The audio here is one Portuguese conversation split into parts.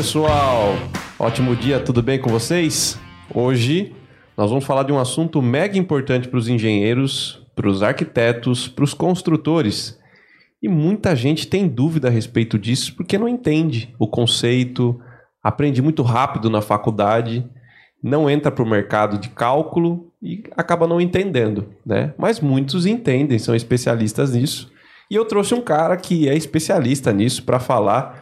pessoal! Ótimo dia, tudo bem com vocês? Hoje nós vamos falar de um assunto mega importante para os engenheiros, para os arquitetos, para os construtores. E muita gente tem dúvida a respeito disso porque não entende o conceito, aprende muito rápido na faculdade, não entra para o mercado de cálculo e acaba não entendendo, né? Mas muitos entendem, são especialistas nisso. E eu trouxe um cara que é especialista nisso para falar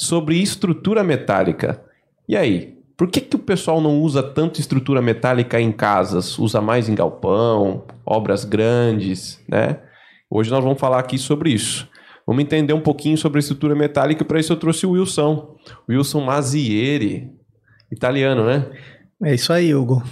sobre estrutura metálica. E aí, por que, que o pessoal não usa tanto estrutura metálica em casas? Usa mais em galpão, obras grandes, né? Hoje nós vamos falar aqui sobre isso. Vamos entender um pouquinho sobre a estrutura metálica e para isso eu trouxe o Wilson. Wilson Mazieri, italiano, né? É isso aí, Hugo.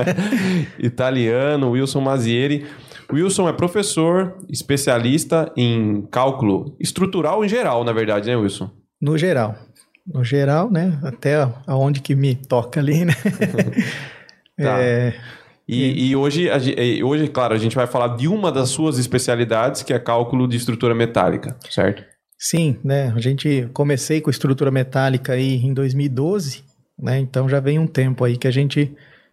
italiano, Wilson Mazieri. Wilson é professor, especialista em cálculo estrutural em geral, na verdade, né, Wilson? No geral. No geral, né? Até aonde que me toca ali, né? tá. É... E, e, hoje, hoje, claro, a gente vai falar de uma das suas especialidades, que é cálculo de estrutura metálica, certo? Sim, né? A gente comecei com estrutura metálica aí em 2012, né? Então já vem um tempo aí que a gente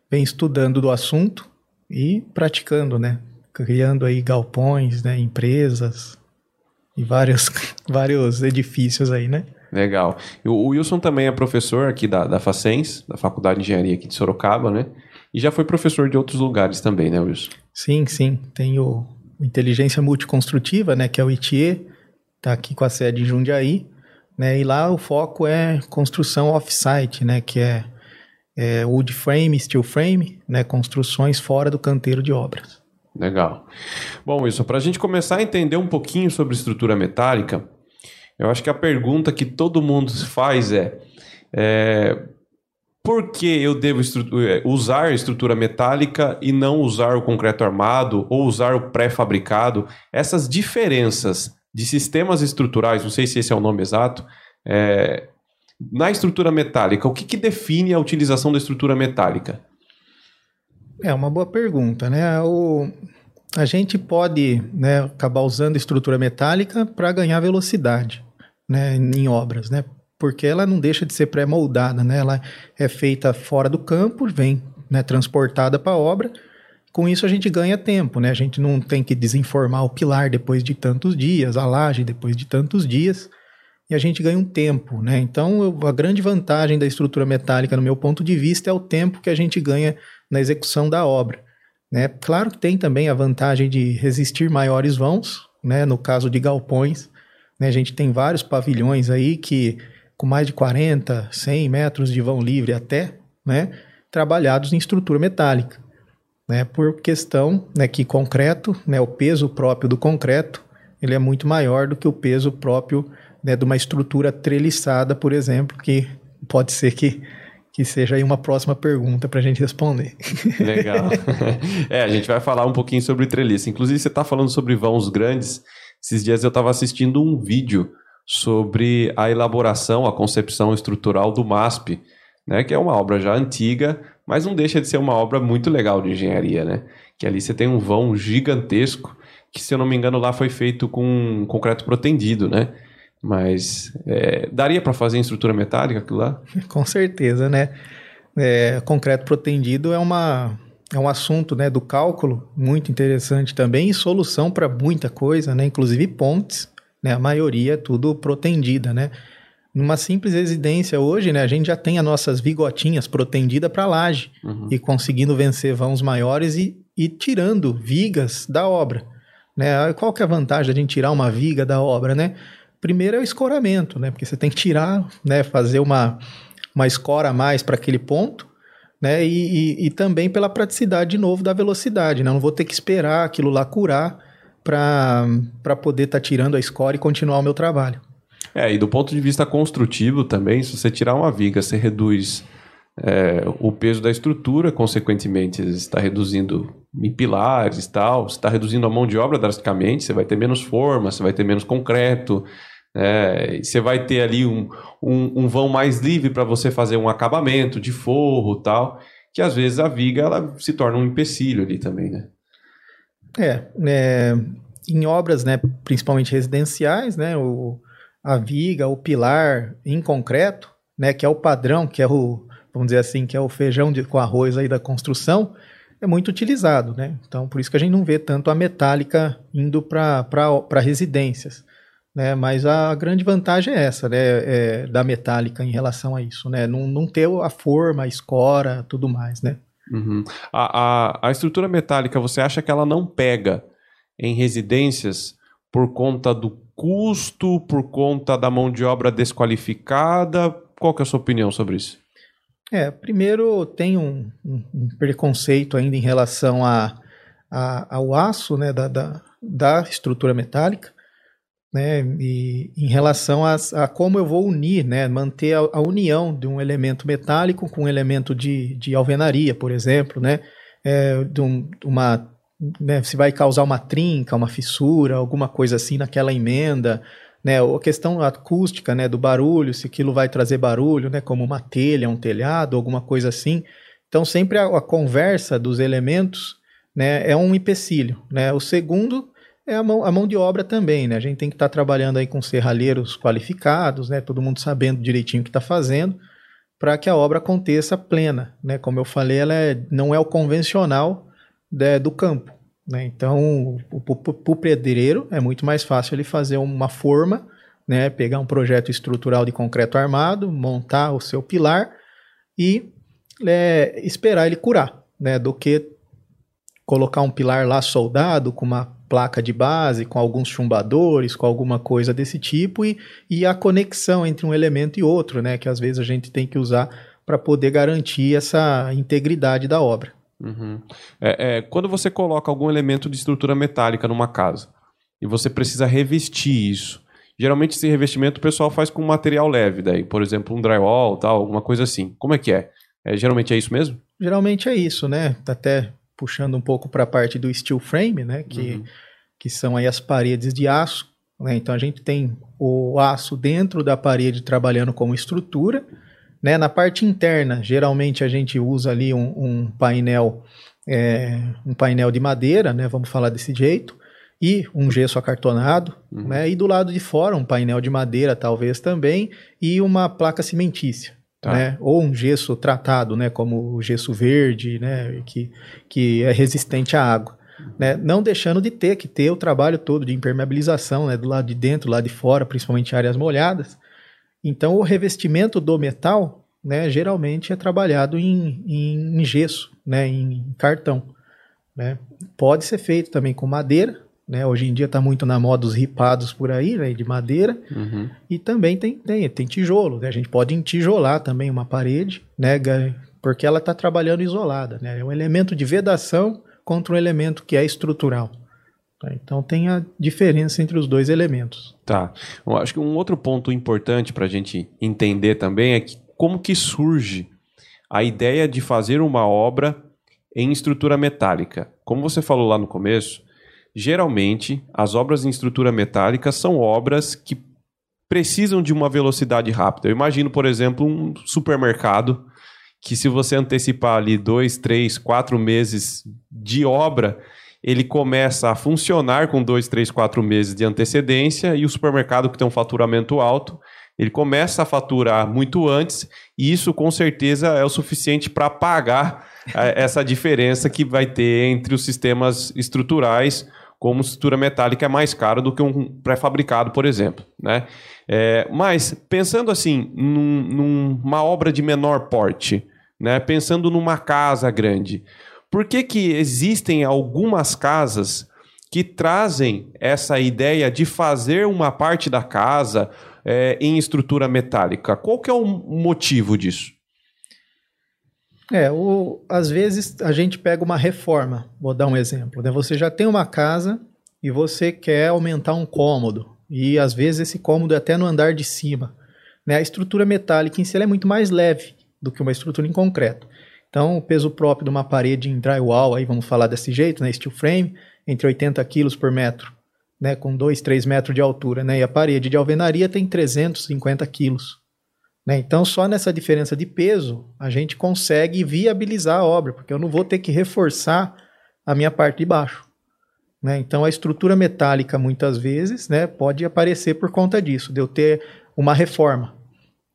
vem estudando do assunto e praticando, né? Criando aí galpões, né? Empresas e vários, vários edifícios aí, né? Legal. O Wilson também é professor aqui da, da Facens, da Faculdade de Engenharia aqui de Sorocaba, né? E já foi professor de outros lugares também, né, Wilson? Sim, sim. Tem o Inteligência Multiconstrutiva, né, que é o ITE, tá aqui com a sede em Jundiaí, né? E lá o foco é construção off-site, né, que é, é wood frame, steel frame, né, construções fora do canteiro de obras. Legal. Bom, Wilson, para a gente começar a entender um pouquinho sobre estrutura metálica, eu acho que a pergunta que todo mundo faz é, é por que eu devo é, usar estrutura metálica e não usar o concreto armado ou usar o pré-fabricado? Essas diferenças de sistemas estruturais, não sei se esse é o nome exato, é, na estrutura metálica, o que, que define a utilização da estrutura metálica? É uma boa pergunta, né? O, a gente pode né, acabar usando estrutura metálica para ganhar velocidade né, em obras, né? Porque ela não deixa de ser pré-moldada, né? Ela é feita fora do campo, vem né, transportada para a obra. Com isso a gente ganha tempo, né? A gente não tem que desenformar o pilar depois de tantos dias, a laje depois de tantos dias, e a gente ganha um tempo, né? Então eu, a grande vantagem da estrutura metálica, no meu ponto de vista, é o tempo que a gente ganha na execução da obra. Né? Claro que tem também a vantagem de resistir maiores vãos, né? no caso de galpões, né? A gente tem vários pavilhões aí que, com mais de 40, 100 metros de vão livre até, né? trabalhados em estrutura metálica. Né? Por questão né, que concreto, né, o peso próprio do concreto, ele é muito maior do que o peso próprio né, de uma estrutura treliçada, por exemplo, que pode ser que, que seja aí uma próxima pergunta para a gente responder. Legal. é, a gente vai falar um pouquinho sobre treliça. Inclusive, você está falando sobre vãos grandes. Esses dias eu estava assistindo um vídeo sobre a elaboração, a concepção estrutural do MASP, né, que é uma obra já antiga, mas não deixa de ser uma obra muito legal de engenharia, né? Que ali você tem um vão gigantesco, que se eu não me engano lá foi feito com concreto protendido, né? Mas é, daria para fazer em estrutura metálica aquilo lá? Com certeza, né? É, concreto protendido é uma é um assunto né, do cálculo muito interessante também e solução para muita coisa, né, inclusive pontes, né, a maioria é tudo protendida. Né? Numa simples residência hoje, né, a gente já tem as nossas vigotinhas protendidas para laje uhum. e conseguindo vencer vãos maiores e, e tirando vigas da obra. Né? Qual que é a vantagem da gente tirar uma viga da obra? Né? Primeiro é o escoramento, né? porque você tem que tirar, né, fazer uma, uma escora a mais para aquele ponto, né? E, e, e, também pela praticidade de novo da velocidade, né? Eu não vou ter que esperar aquilo lá curar para poder estar tá tirando a score e continuar o meu trabalho. É, e do ponto de vista construtivo também, se você tirar uma viga, você reduz é, o peso da estrutura, consequentemente, você está reduzindo em pilares e tal, você está reduzindo a mão de obra drasticamente, você vai ter menos forma, você vai ter menos concreto, é, você vai ter ali um, um, um vão mais livre para você fazer um acabamento de forro tal, que às vezes a viga ela se torna um empecilho ali também, né? É, é em obras, né, principalmente residenciais, né, o, a, viga, o pilar em concreto, né, que é o padrão, que é o, vamos dizer assim, que é o feijão de, com arroz aí da construção, é muito utilizado, né? Então, por isso que a gente não vê tanto a metálica indo para residências, né? Mas a grande vantagem é essa, né? É, da metálica em relação a isso, né? Não, não ter a forma, a escora, tudo mais, né? Uhum. A, a, a estrutura metálica, você acha que ela não pega em residências por conta do custo, por conta da mão de obra desqualificada? Qual que é a sua opinião sobre isso? É, primeiro tem um, um, um preconceito ainda em relação a, a, ao aço, né, da, da, da, estrutura metálica, né, e em relação a, a como eu vou unir, né, manter a, a, união de um elemento metálico com um elemento de, de alvenaria, por exemplo, né, é, de um, uma, né, se vai causar uma trinca, uma fissura, alguma coisa assim naquela emenda, né, a questão acústica, né, do barulho, se aquilo vai trazer barulho, né, como uma telha, um telhado, alguma coisa assim. Então, sempre a, a conversa dos elementos, né, é um empecilho, né. O segundo é a mão, a mão de obra também, né, a gente tem que estar tá trabalhando aí com serralheiros qualificados, né, todo mundo sabendo direitinho o que está fazendo, para que a obra aconteça plena, né, como eu falei, ela é, não é o convencional né, do campo, né? Então, para o pedreiro é muito mais fácil ele fazer uma forma, né? pegar um projeto estrutural de concreto armado, montar o seu pilar e é, esperar ele curar, né? do que colocar um pilar lá soldado com uma placa de base, com alguns chumbadores, com alguma coisa desse tipo e, e a conexão entre um elemento e outro, né? que às vezes a gente tem que usar para poder garantir essa integridade da obra. Uhum. É, é, quando você coloca algum elemento de estrutura metálica numa casa e você precisa revestir isso, geralmente esse revestimento o pessoal faz com material leve, daí, por exemplo, um drywall, tal, alguma coisa assim. Como é que é? é geralmente é isso mesmo? Geralmente é isso, né? Até puxando um pouco para a parte do steel frame, né? Que, uhum. que são aí as paredes de aço. Né? Então a gente tem o aço dentro da parede trabalhando como estrutura né? Na parte interna, geralmente a gente usa ali um, um painel, é, um painel de madeira, né? Vamos falar desse jeito, e um gesso acartonado, uhum. né? E do lado de fora um painel de madeira, talvez também, e uma placa cimentícia. Tá. Né? Ou um gesso tratado, né? Como o gesso verde, né? Que, que é resistente à água. Né? Não deixando de ter que ter o trabalho todo de impermeabilização, né? Do lado de dentro, do lado de fora, principalmente áreas molhadas, então, o revestimento do metal, né, geralmente é trabalhado em, em, em gesso, né, em cartão. Né? Pode ser feito também com madeira, né? Hoje em dia está muito na moda os ripados por aí, né, de madeira. Uhum. E também tem, tem, tem tijolo, né? A gente pode entijolar também uma parede, né, porque ela está trabalhando isolada, né? É um elemento de vedação contra um elemento que é estrutural. Tá? Então tem a diferença entre os dois elementos. Tá. Eu acho que um outro ponto importante para a gente entender também é que como que surge a ideia de fazer uma obra em estrutura metálica. Como você falou lá no começo, geralmente as obras em estrutura metálica são obras que precisam de uma velocidade rápida. Eu imagino, por exemplo, um supermercado que se você antecipar ali dois, três, quatro meses de obra, ele começa a funcionar com dois, três, quatro meses de antecedência e o supermercado que tem um faturamento alto, ele começa a faturar muito antes e isso com certeza é o suficiente para pagar eh, essa diferença que vai ter entre os sistemas estruturais, como estrutura metálica é mais caro do que um pré-fabricado, por exemplo. Né? É, mas pensando assim, num, numa obra de menor porte, né? pensando numa casa grande, por que, que existem algumas casas que trazem essa ideia de fazer uma parte da casa é, em estrutura metálica? Qual que é o motivo disso? É, o, às vezes a gente pega uma reforma, vou dar um exemplo. Né? Você já tem uma casa e você quer aumentar um cômodo, e às vezes esse cômodo é até no andar de cima. Né? A estrutura metálica em si é muito mais leve do que uma estrutura em concreto. Então, o peso próprio de uma parede em drywall, aí vamos falar desse jeito, né, steel frame, entre 80 quilos por metro, né, com 2, 3 metros de altura, né, e a parede de alvenaria tem 350 quilos. Né, então, só nessa diferença de peso, a gente consegue viabilizar a obra, porque eu não vou ter que reforçar a minha parte de baixo. Né? Então a estrutura metálica muitas vezes né, pode aparecer por conta disso, de eu ter uma reforma.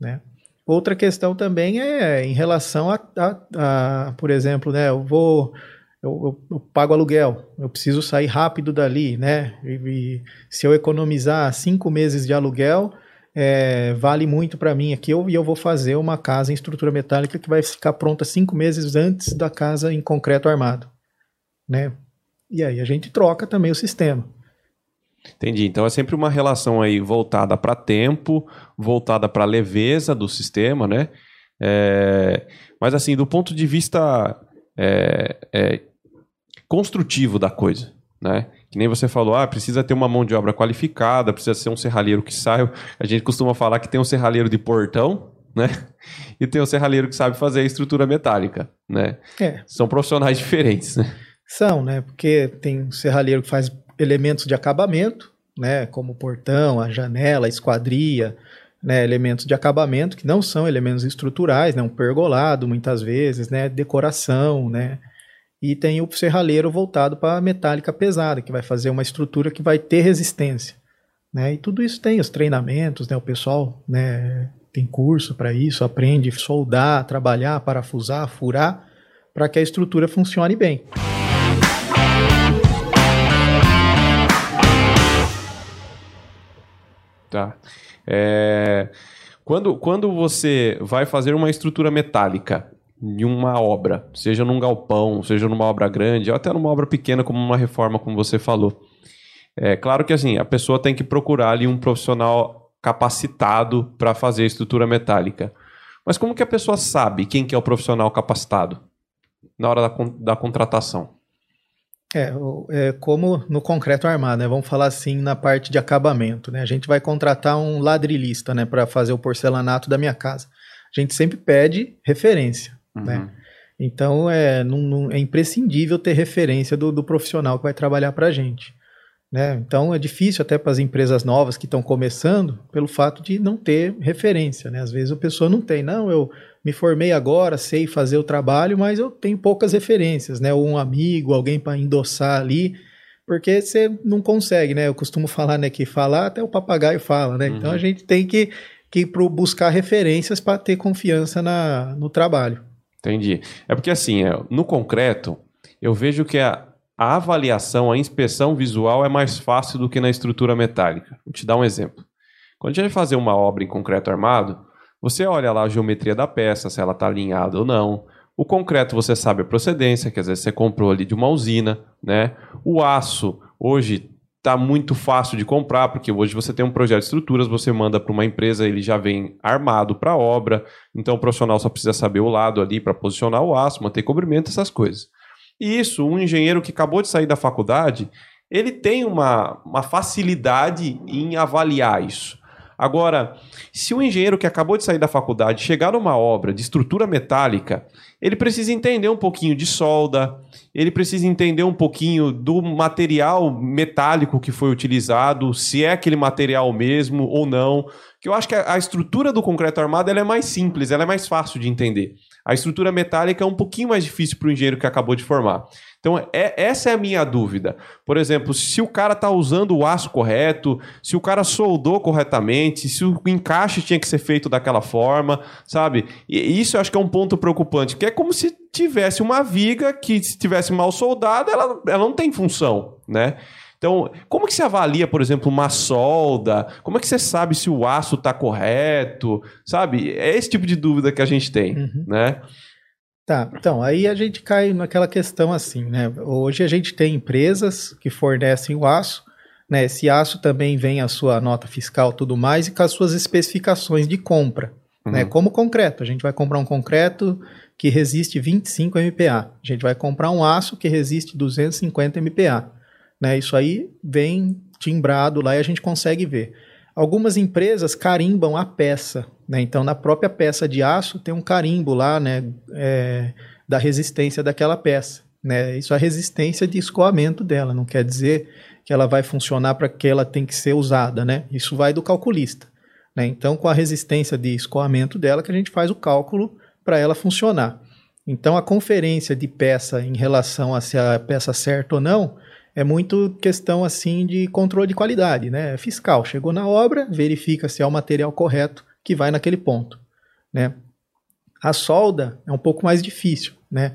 Né? Outra questão também é em relação a, a, a por exemplo, né, eu vou eu, eu, eu, pago aluguel, eu preciso sair rápido dali, né? E, e se eu economizar cinco meses de aluguel, é, vale muito para mim aqui, eu, e eu vou fazer uma casa em estrutura metálica que vai ficar pronta cinco meses antes da casa em concreto armado, né? E aí a gente troca também o sistema. Entendi. Então é sempre uma relação aí voltada para tempo, voltada para leveza do sistema, né? É... Mas assim, do ponto de vista é, é, construtivo da coisa, né? Que nem você falou, ah, precisa ter uma mão de obra qualificada, precisa ser um serralheiro que saia. A gente costuma falar que tem um serralheiro de portão, né? E tem um serralheiro que sabe fazer a estrutura metálica, né? É. São profissionais diferentes, né? São, né? Porque tem um serralheiro que faz elementos de acabamento, né? Como o portão, a janela, a esquadria, né? Elementos de acabamento que não são elementos estruturais, né? Um pergolado, muitas vezes, né? Decoração, né? E tem o serralheiro voltado para a metálica pesada, que vai fazer uma estrutura que vai ter resistência. Né? E tudo isso tem os treinamentos, né? o pessoal né, tem curso para isso, aprende a soldar, trabalhar, parafusar, furar, para que a estrutura funcione bem. Tá. É... Quando, quando você vai fazer uma estrutura metálica, de uma obra, seja num galpão, seja numa obra grande, ou até numa obra pequena, como uma reforma, como você falou. É claro que assim, a pessoa tem que procurar ali um profissional capacitado para fazer a estrutura metálica. Mas como que a pessoa sabe quem que é o profissional capacitado na hora da, da contratação? É, é, como no concreto armado, né? Vamos falar assim na parte de acabamento, né? A gente vai contratar um ladrilhista, né, para fazer o porcelanato da minha casa. A gente sempre pede referência. Né? Uhum. Né? Então é, não, não, é imprescindível ter referência do, do profissional que vai trabalhar para a gente. Né? Então é difícil até para as empresas novas que estão começando pelo fato de não ter referência. Né? Às vezes a pessoa não tem, não, eu me formei agora, sei fazer o trabalho, mas eu tenho poucas referências, né? Ou um amigo, alguém para endossar ali, porque você não consegue, né? Eu costumo falar, né, que falar até o papagaio fala, né? Uhum. Então a gente tem que, que buscar referências para ter confiança na, no trabalho. Entendi. É porque assim, é, no concreto, eu vejo que a, a avaliação, a inspeção visual é mais fácil do que na estrutura metálica. Vou te dar um exemplo. Quando a gente vai fazer uma obra em concreto armado, você olha lá a geometria da peça, se ela está alinhada ou não. O concreto você sabe a procedência, que às vezes você comprou ali de uma usina, né? O aço, hoje tá muito fácil de comprar, porque hoje você tem um projeto de estruturas, você manda para uma empresa, ele já vem armado para a obra, então o profissional só precisa saber o lado ali para posicionar o aço, manter cobrimento, essas coisas. E isso, um engenheiro que acabou de sair da faculdade, ele tem uma, uma facilidade em avaliar isso. Agora, se o engenheiro que acabou de sair da faculdade chegar numa obra de estrutura metálica, ele precisa entender um pouquinho de solda, ele precisa entender um pouquinho do material metálico que foi utilizado, se é aquele material mesmo ou não. Que eu acho que a, estrutura do concreto armado é mais simples, ela é mais fácil de entender. A estrutura metálica é um pouquinho mais difícil para o engenheiro que acabou de formar. Então, é, essa é a minha dúvida. Por exemplo, se o cara está usando o aço correto, se o cara soldou corretamente, se o encaixe tinha que ser feito daquela forma, sabe? E isso eu acho que é um ponto preocupante, que é como se tivesse uma viga que, se tivesse mal soldada, ela, ela não tem função, né? Então, como que se avalia, por exemplo, uma solda? Como é que você sabe se o aço está correto? Sabe? É esse tipo de dúvida que a gente tem, uhum. né? Tá, então, aí a gente cai naquela questão assim, né? Hoje a gente tem empresas que fornecem o aço, né? Esse aço também vem a sua nota fiscal tudo mais e com as suas especificações de compra, uhum. né? Como concreto, a gente vai comprar um concreto que resiste 25 MPa, a gente vai comprar um aço que resiste 250 MPa, né? Isso aí vem timbrado lá e a gente consegue ver. Algumas empresas carimbam a peça, né? Então, na própria peça de aço tem um carimbo lá, né? É, da resistência daquela peça. Né? Isso é a resistência de escoamento dela, não quer dizer que ela vai funcionar para que ela tem que ser usada, né? Isso vai do calculista. Né? Então, com a resistência de escoamento dela, que a gente faz o cálculo para ela funcionar. Então, a conferência de peça em relação a se a peça certa ou não, é muito questão assim de controle de qualidade, né? Fiscal, chegou na obra, verifica se é o material correto que vai naquele ponto, né? A solda é um pouco mais difícil, né?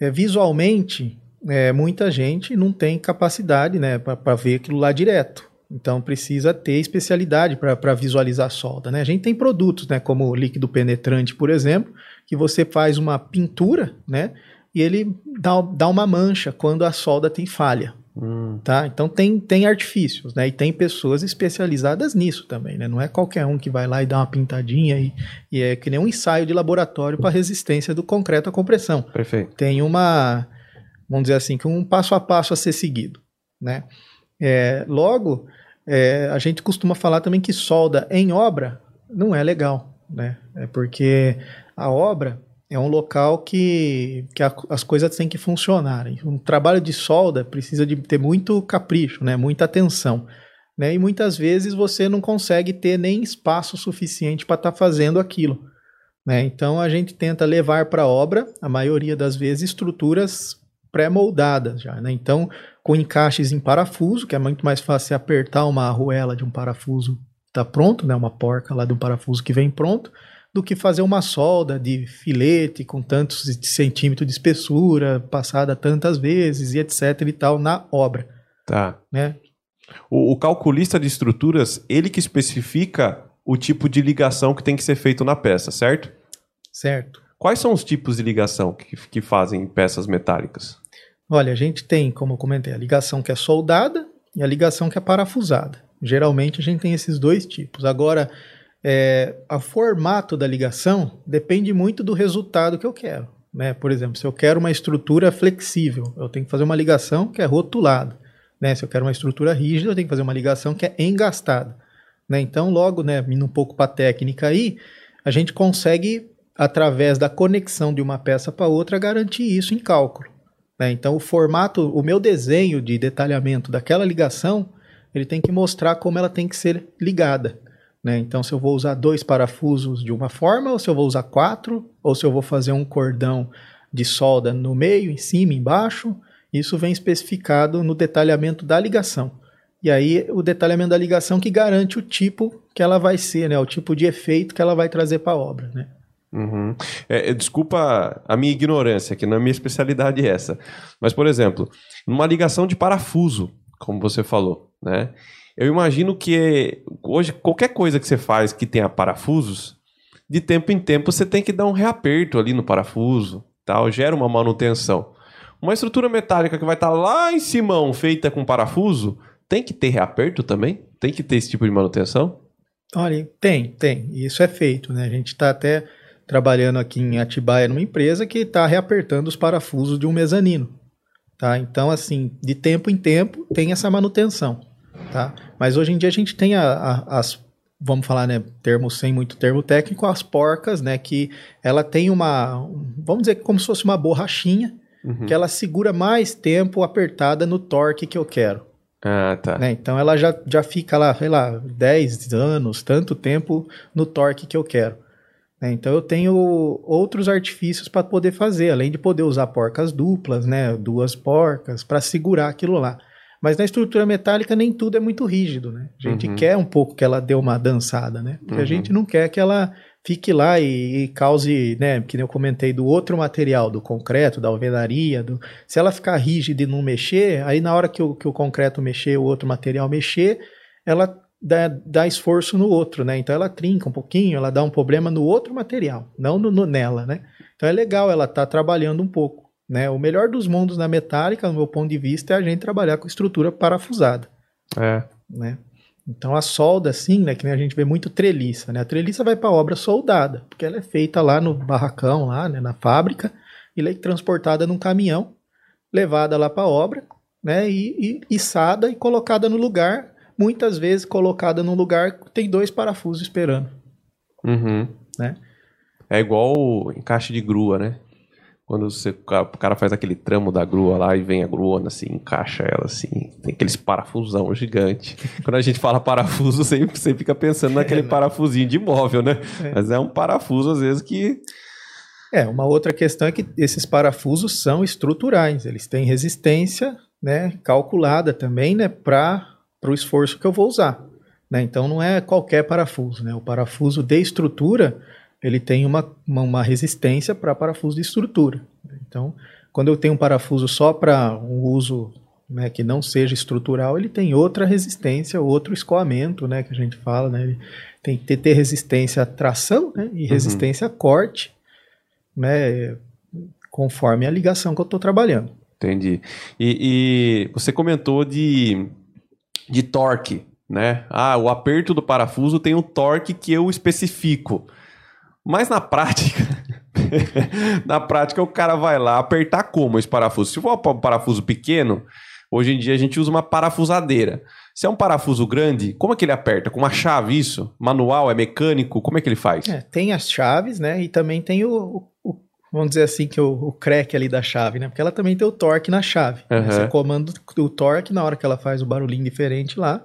É, visualmente, é, muita gente não tem capacidade, né, para ver aquilo lá direto. Então precisa ter especialidade para visualizar a solda, né? A gente tem produtos, né, como líquido penetrante, por exemplo, que você faz uma pintura, né? E ele dá, dá uma mancha quando a solda tem falha. Hum. Tá? Então tem, tem artifícios, né? E tem pessoas especializadas nisso também, né? Não é qualquer um que vai lá e dá uma pintadinha e, e é que nem um ensaio de laboratório para resistência do concreto à compressão. Perfeito. Tem uma, vamos dizer assim, que um passo a passo a ser seguido, né? É, logo, é, a gente costuma falar também que solda em obra não é legal, né? É porque a obra é um local que, que a, as coisas têm que funcionar. Um trabalho de solda precisa de ter muito capricho, né? muita atenção. Né? E muitas vezes você não consegue ter nem espaço suficiente para estar tá fazendo aquilo. Né? Então a gente tenta levar para a obra, a maioria das vezes, estruturas pré-moldadas já. Né? Então, com encaixes em parafuso, que é muito mais fácil apertar uma arruela de um parafuso, está pronto, né? uma porca lá de um parafuso que vem pronto do que fazer uma solda de filete com tantos centímetros de espessura, passada tantas vezes e etc e tal na obra. Tá. Né? O, o, calculista de estruturas, ele que especifica o tipo de ligação que tem que ser feito na peça, certo? Certo. Quais são os tipos de ligação que, que fazem peças metálicas? Olha, a gente tem, como eu comentei, a ligação que é soldada e a ligação que é parafusada. Geralmente a gente tem esses dois tipos. Agora, é, o formato da ligação depende muito do resultado que eu quero. Né? Por exemplo, se eu quero uma estrutura flexível, eu tenho que fazer uma ligação que é rotulada. Né? Se eu quero uma estrutura rígida, eu tenho que fazer uma ligação que é engastada. Né? Então, logo, né, indo um pouco para a técnica aí, a gente consegue, através da conexão de uma peça para outra, garantir isso em cálculo. Né? Então, o formato, o meu desenho de detalhamento daquela ligação, ele tem que mostrar como ela tem que ser ligada. Né? Então, se eu vou usar dois parafusos de uma forma, ou se eu vou usar quatro, ou se eu vou fazer um cordão de solda no meio, em cima, embaixo, isso vem especificado no detalhamento da ligação. E aí, o detalhamento da ligação que garante o tipo que ela vai ser, né? o tipo de efeito que ela vai trazer para a obra. Né? Uhum. É, desculpa a minha ignorância, que não é minha especialidade essa. Mas, por exemplo, numa ligação de parafuso, como você falou, né? Eu imagino que hoje qualquer coisa que você faz que tenha parafusos, de tempo em tempo você tem que dar um reaperto ali no parafuso, tal, gera uma manutenção. Uma estrutura metálica que vai estar tá lá em cima, feita com parafuso, tem que ter reaperto também? Tem que ter esse tipo de manutenção? Olha, tem, tem. Isso é feito, né? A gente está até trabalhando aqui em Atibaia numa empresa que está reapertando os parafusos de um mezanino. Tá? Então, assim, de tempo em tempo tem essa manutenção. Tá? Mas hoje em dia a gente tem a, a, as, vamos falar, né, termo sem muito termo técnico, as porcas, né, que ela tem uma, vamos dizer como se fosse uma borrachinha, uhum. que ela segura mais tempo apertada no torque que eu quero. Ah, tá. Né? Então ela já, já fica lá, sei lá, 10 anos, tanto tempo no torque que eu quero. Né? Então eu tenho outros artifícios para poder fazer, além de poder usar porcas duplas, né, duas porcas, para segurar aquilo lá. Mas na estrutura metálica nem tudo é muito rígido, né? A gente uhum. quer um pouco que ela dê uma dançada, né? Porque uhum. a gente não quer que ela fique lá e, e, cause, né? Que eu comentei do outro material, do concreto, da alvenaria. Do... Se ela ficar rígida e não mexer, aí na hora que o, que o concreto mexer, o outro material mexer, ela dá, dá esforço no outro, né? Então ela trinca um pouquinho, ela dá um problema no outro material, não no, no nela, né? Então é legal ela estar tá trabalhando um pouco. Né? O melhor dos mundos na metálica, no meu ponto de vista, é a gente trabalhar com estrutura parafusada. É. Né? Então a solda, assim, né, que a gente vê muito treliça, né? A treliça vai para obra soldada, porque ela é feita lá no barracão, lá, né, na fábrica, e ela é transportada num caminhão, levada lá para obra, né, e, e içada e colocada no lugar, muitas vezes colocada num lugar que tem dois parafusos esperando. Uhum. Né? É igual encaixe de grua, né? Quando você, o cara faz aquele tramo da grua lá e vem a grua assim, encaixa ela assim, tem aqueles parafusão gigante. Quando a gente fala parafuso, você, você fica pensando naquele é, parafusinho de móvel, né? É. Mas é um parafuso, às vezes, que. É, uma outra questão é que esses parafusos são estruturais, eles têm resistência né, calculada também, né, para o esforço que eu vou usar. Né? Então não é qualquer parafuso, né? O parafuso de estrutura ele tem uma, uma, uma resistência para parafuso de estrutura. Então, quando eu tenho um parafuso só para um uso né, que não seja estrutural, ele tem outra resistência, outro escoamento, né, que a gente fala, né, ele tem que ter resistência à tração né, e uhum. resistência uhum. a corte, né, conforme a ligação que eu estou trabalhando. Entendi. E, e, você comentou de, de torque, né? Ah, o aperto do parafuso tem um torque que eu especifico. Mas na prática, na prática o cara vai lá apertar como esse parafuso? Se for um parafuso pequeno, hoje em dia a gente usa uma parafusadeira. Se é um parafuso grande, como é que ele aperta? Com uma chave isso? Manual, é mecânico? Como é que ele faz? É, tem as chaves, né? E também tem o, o vamos dizer assim, que o, o crack ali da chave, né? Porque ela também tem o torque na chave. Uhum. Né? Você comanda o torque na hora que ela faz o barulhinho diferente lá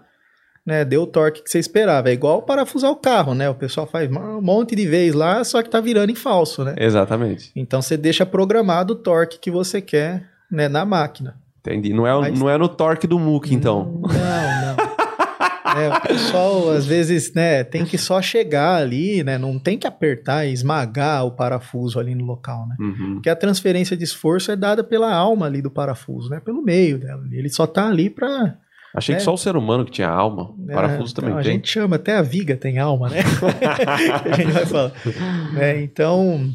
né, deu o torque que você esperava. É igual parafusar o carro, né? O pessoal faz um monte de vez lá, só que tá virando em falso, né? Exatamente. Então você deixa programado o torque que você quer, né, na máquina. Entendi. Não é, Mas... não é no torque do MUC, então. Não, não. é, o pessoal, às vezes, né, tem que só chegar ali, né? Não tem que apertar e esmagar o parafuso ali no local, né? Uhum. Porque a transferência de esforço é dada pela alma ali do parafuso, né? Pelo meio dela. Ele só tá ali para Achei é. que só o ser humano que tinha alma. O é, parafuso também não, tem. A gente chama, até a viga tem alma, né? a gente vai falar. É, então,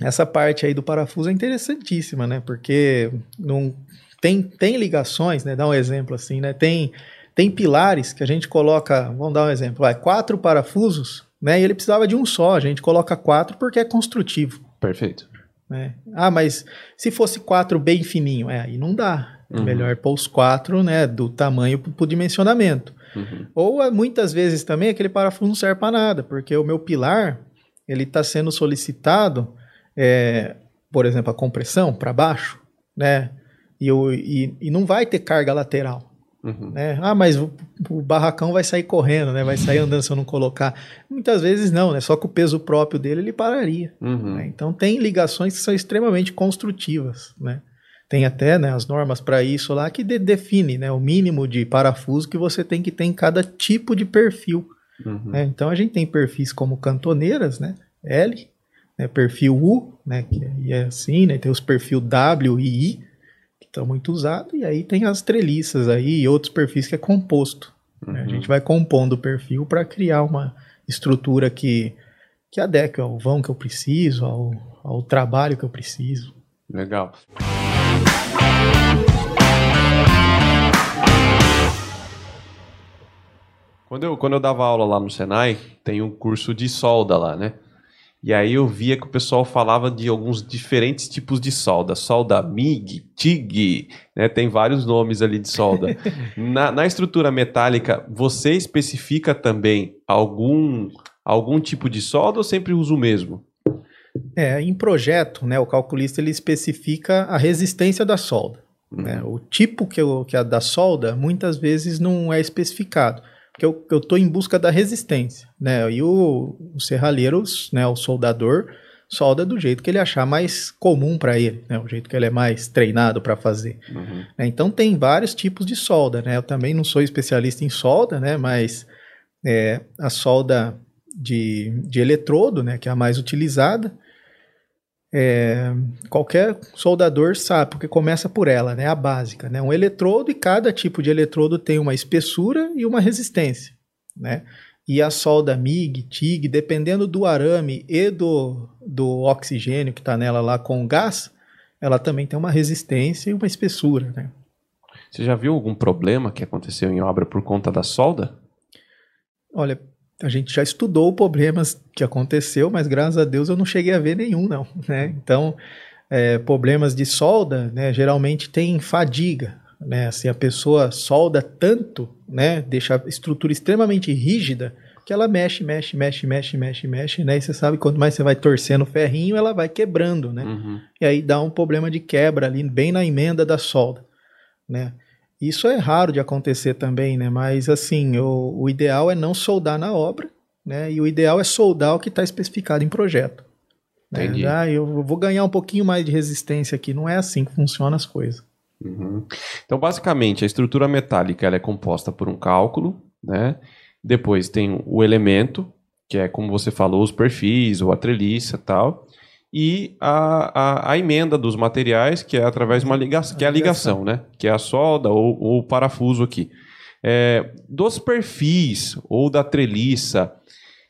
essa parte aí do parafuso é interessantíssima, né? Porque não, tem, tem ligações, né? Dá um exemplo assim, né? Tem, tem pilares que a gente coloca, vamos dar um exemplo, vai, quatro parafusos, né? E ele precisava de um só, a gente coloca quatro porque é construtivo. Perfeito. É. Ah, mas se fosse quatro bem fininho, é, aí não dá. É uhum. melhor pôr os quatro, né, do tamanho para o dimensionamento. Uhum. Ou ah, muitas vezes também aquele parafuso não serve para nada, porque o meu pilar ele está sendo solicitado, é, por exemplo, a compressão para baixo, né, e, eu, e, e não vai ter carga lateral. Uhum. Né? Ah, mas o, o, barracão vai sair correndo, né? Vai sair andando se eu não colocar. Muitas vezes não, né? Só com o peso próprio dele ele pararia. Uhum. Né? Então tem ligações que são extremamente construtivas, né? Tem até né, as normas para isso lá que de, define né, o mínimo de parafuso que você tem que ter em cada tipo de perfil. Uhum. Né? Então a gente tem perfis como cantoneiras, né, L, né, perfil U, né, que é assim, né, tem os perfil W e I, que estão muito usados, e aí tem as treliças aí e outros perfis que é composto. Uhum. Né? A gente uhum. vai compondo o perfil para criar uma estrutura que, que adeque ao vão que eu preciso, ao, ao trabalho que eu preciso. Legal. Quando eu, quando eu dava aula lá no Senai, tem um curso de solda lá, né? E aí eu via que o pessoal falava de alguns diferentes tipos de solda. Solda MIG, TIG, né? Tem vários nomes ali de solda. na, na, estrutura metálica, você especifica também algum, algum tipo de solda ou sempre usa o mesmo? É, em projeto, né, o calculista ele especifica a resistência da solda. Uhum. Né? O tipo que, eu, que é da solda muitas vezes não é especificado, porque eu estou em busca da resistência. Né? E o, o serralheiro, né, o soldador, solda do jeito que ele achar mais comum para ele, né? o jeito que ele é mais treinado para fazer. Uhum. É, então tem vários tipos de solda. Né? Eu também não sou especialista em solda, né? mas é, a solda de, de eletrodo, né, que é a mais utilizada, é, qualquer soldador sabe, porque começa por ela, né? A básica, né? Um eletrodo e cada tipo de eletrodo tem uma espessura e uma resistência, né? E a solda MIG, TIG, dependendo do arame e do, do oxigênio que está nela lá com o gás, ela também tem uma resistência e uma espessura, né? Você já viu algum problema que aconteceu em obra por conta da solda? Olha, a gente já estudou problemas que aconteceu, mas graças a Deus eu não cheguei a ver nenhum, não. Né? Então, é, problemas de solda, né, geralmente tem fadiga. Né? Assim, a pessoa solda tanto, né, deixa a estrutura extremamente rígida, que ela mexe, mexe, mexe, mexe, mexe, mexe, né? E você sabe quanto mais você vai torcendo o ferrinho, ela vai quebrando, né? Uhum. E aí dá um problema de quebra ali, bem na emenda da solda, né? Isso é raro de acontecer também, né? Mas assim, o, o ideal é não soldar na obra, né? E o ideal é soldar o que está especificado em projeto. Né? Entendi. Ah, eu vou ganhar um pouquinho mais de resistência aqui. Não é assim que funcionam as coisas. Uhum. Então, basicamente, a estrutura metálica ela é composta por um cálculo, né? Depois tem o elemento, que é como você falou, os perfis, ou a treliça tal. E a, a, a, emenda dos materiais, que é através de uma ligação, que é a ligação, né? Que é a solda ou, ou o parafuso aqui. É, dos perfis ou da treliça,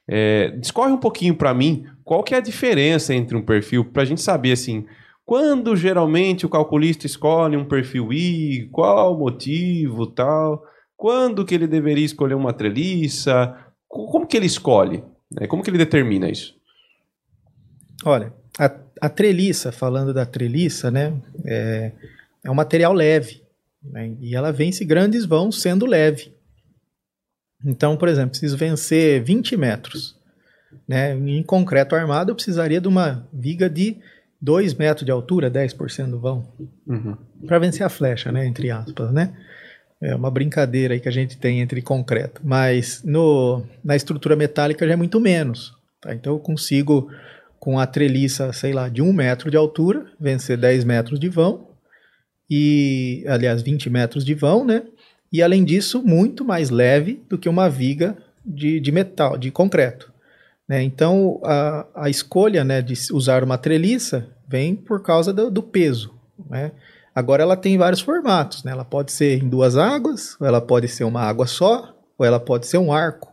é, discorre um pouquinho para mim qual que é a diferença entre um perfil, para a gente saber assim, quando geralmente o calculista escolhe um perfil I, qual o motivo, tal, quando que ele deveria escolher uma treliça, como que ele escolhe, né? como que ele determina isso? Olha, a, a treliça, falando da treliça, né, é, é um material leve, né, e ela vence grandes vãos sendo leve. Então, por exemplo, preciso vencer 20 metros. Né? Em concreto armado, eu precisaria de uma viga de 2 metros de altura, 10% do vão, uhum. para vencer a flecha, né? entre aspas. Né? É uma brincadeira aí que a gente tem entre concreto. Mas no, na estrutura metálica já é muito menos. Tá? Então eu consigo, com a treliça, sei lá, de 1 metro de altura, vencer 10 metros de vão. E, aliás, 20 metros de vão, né? e além disso muito mais leve do que uma viga de, de metal, de concreto. Né? Então a, a escolha né, de usar uma treliça vem por causa do, do peso. Né? Agora ela tem vários formatos, né? ela pode ser em duas águas, ou ela pode ser uma água só, ou ela pode ser um arco.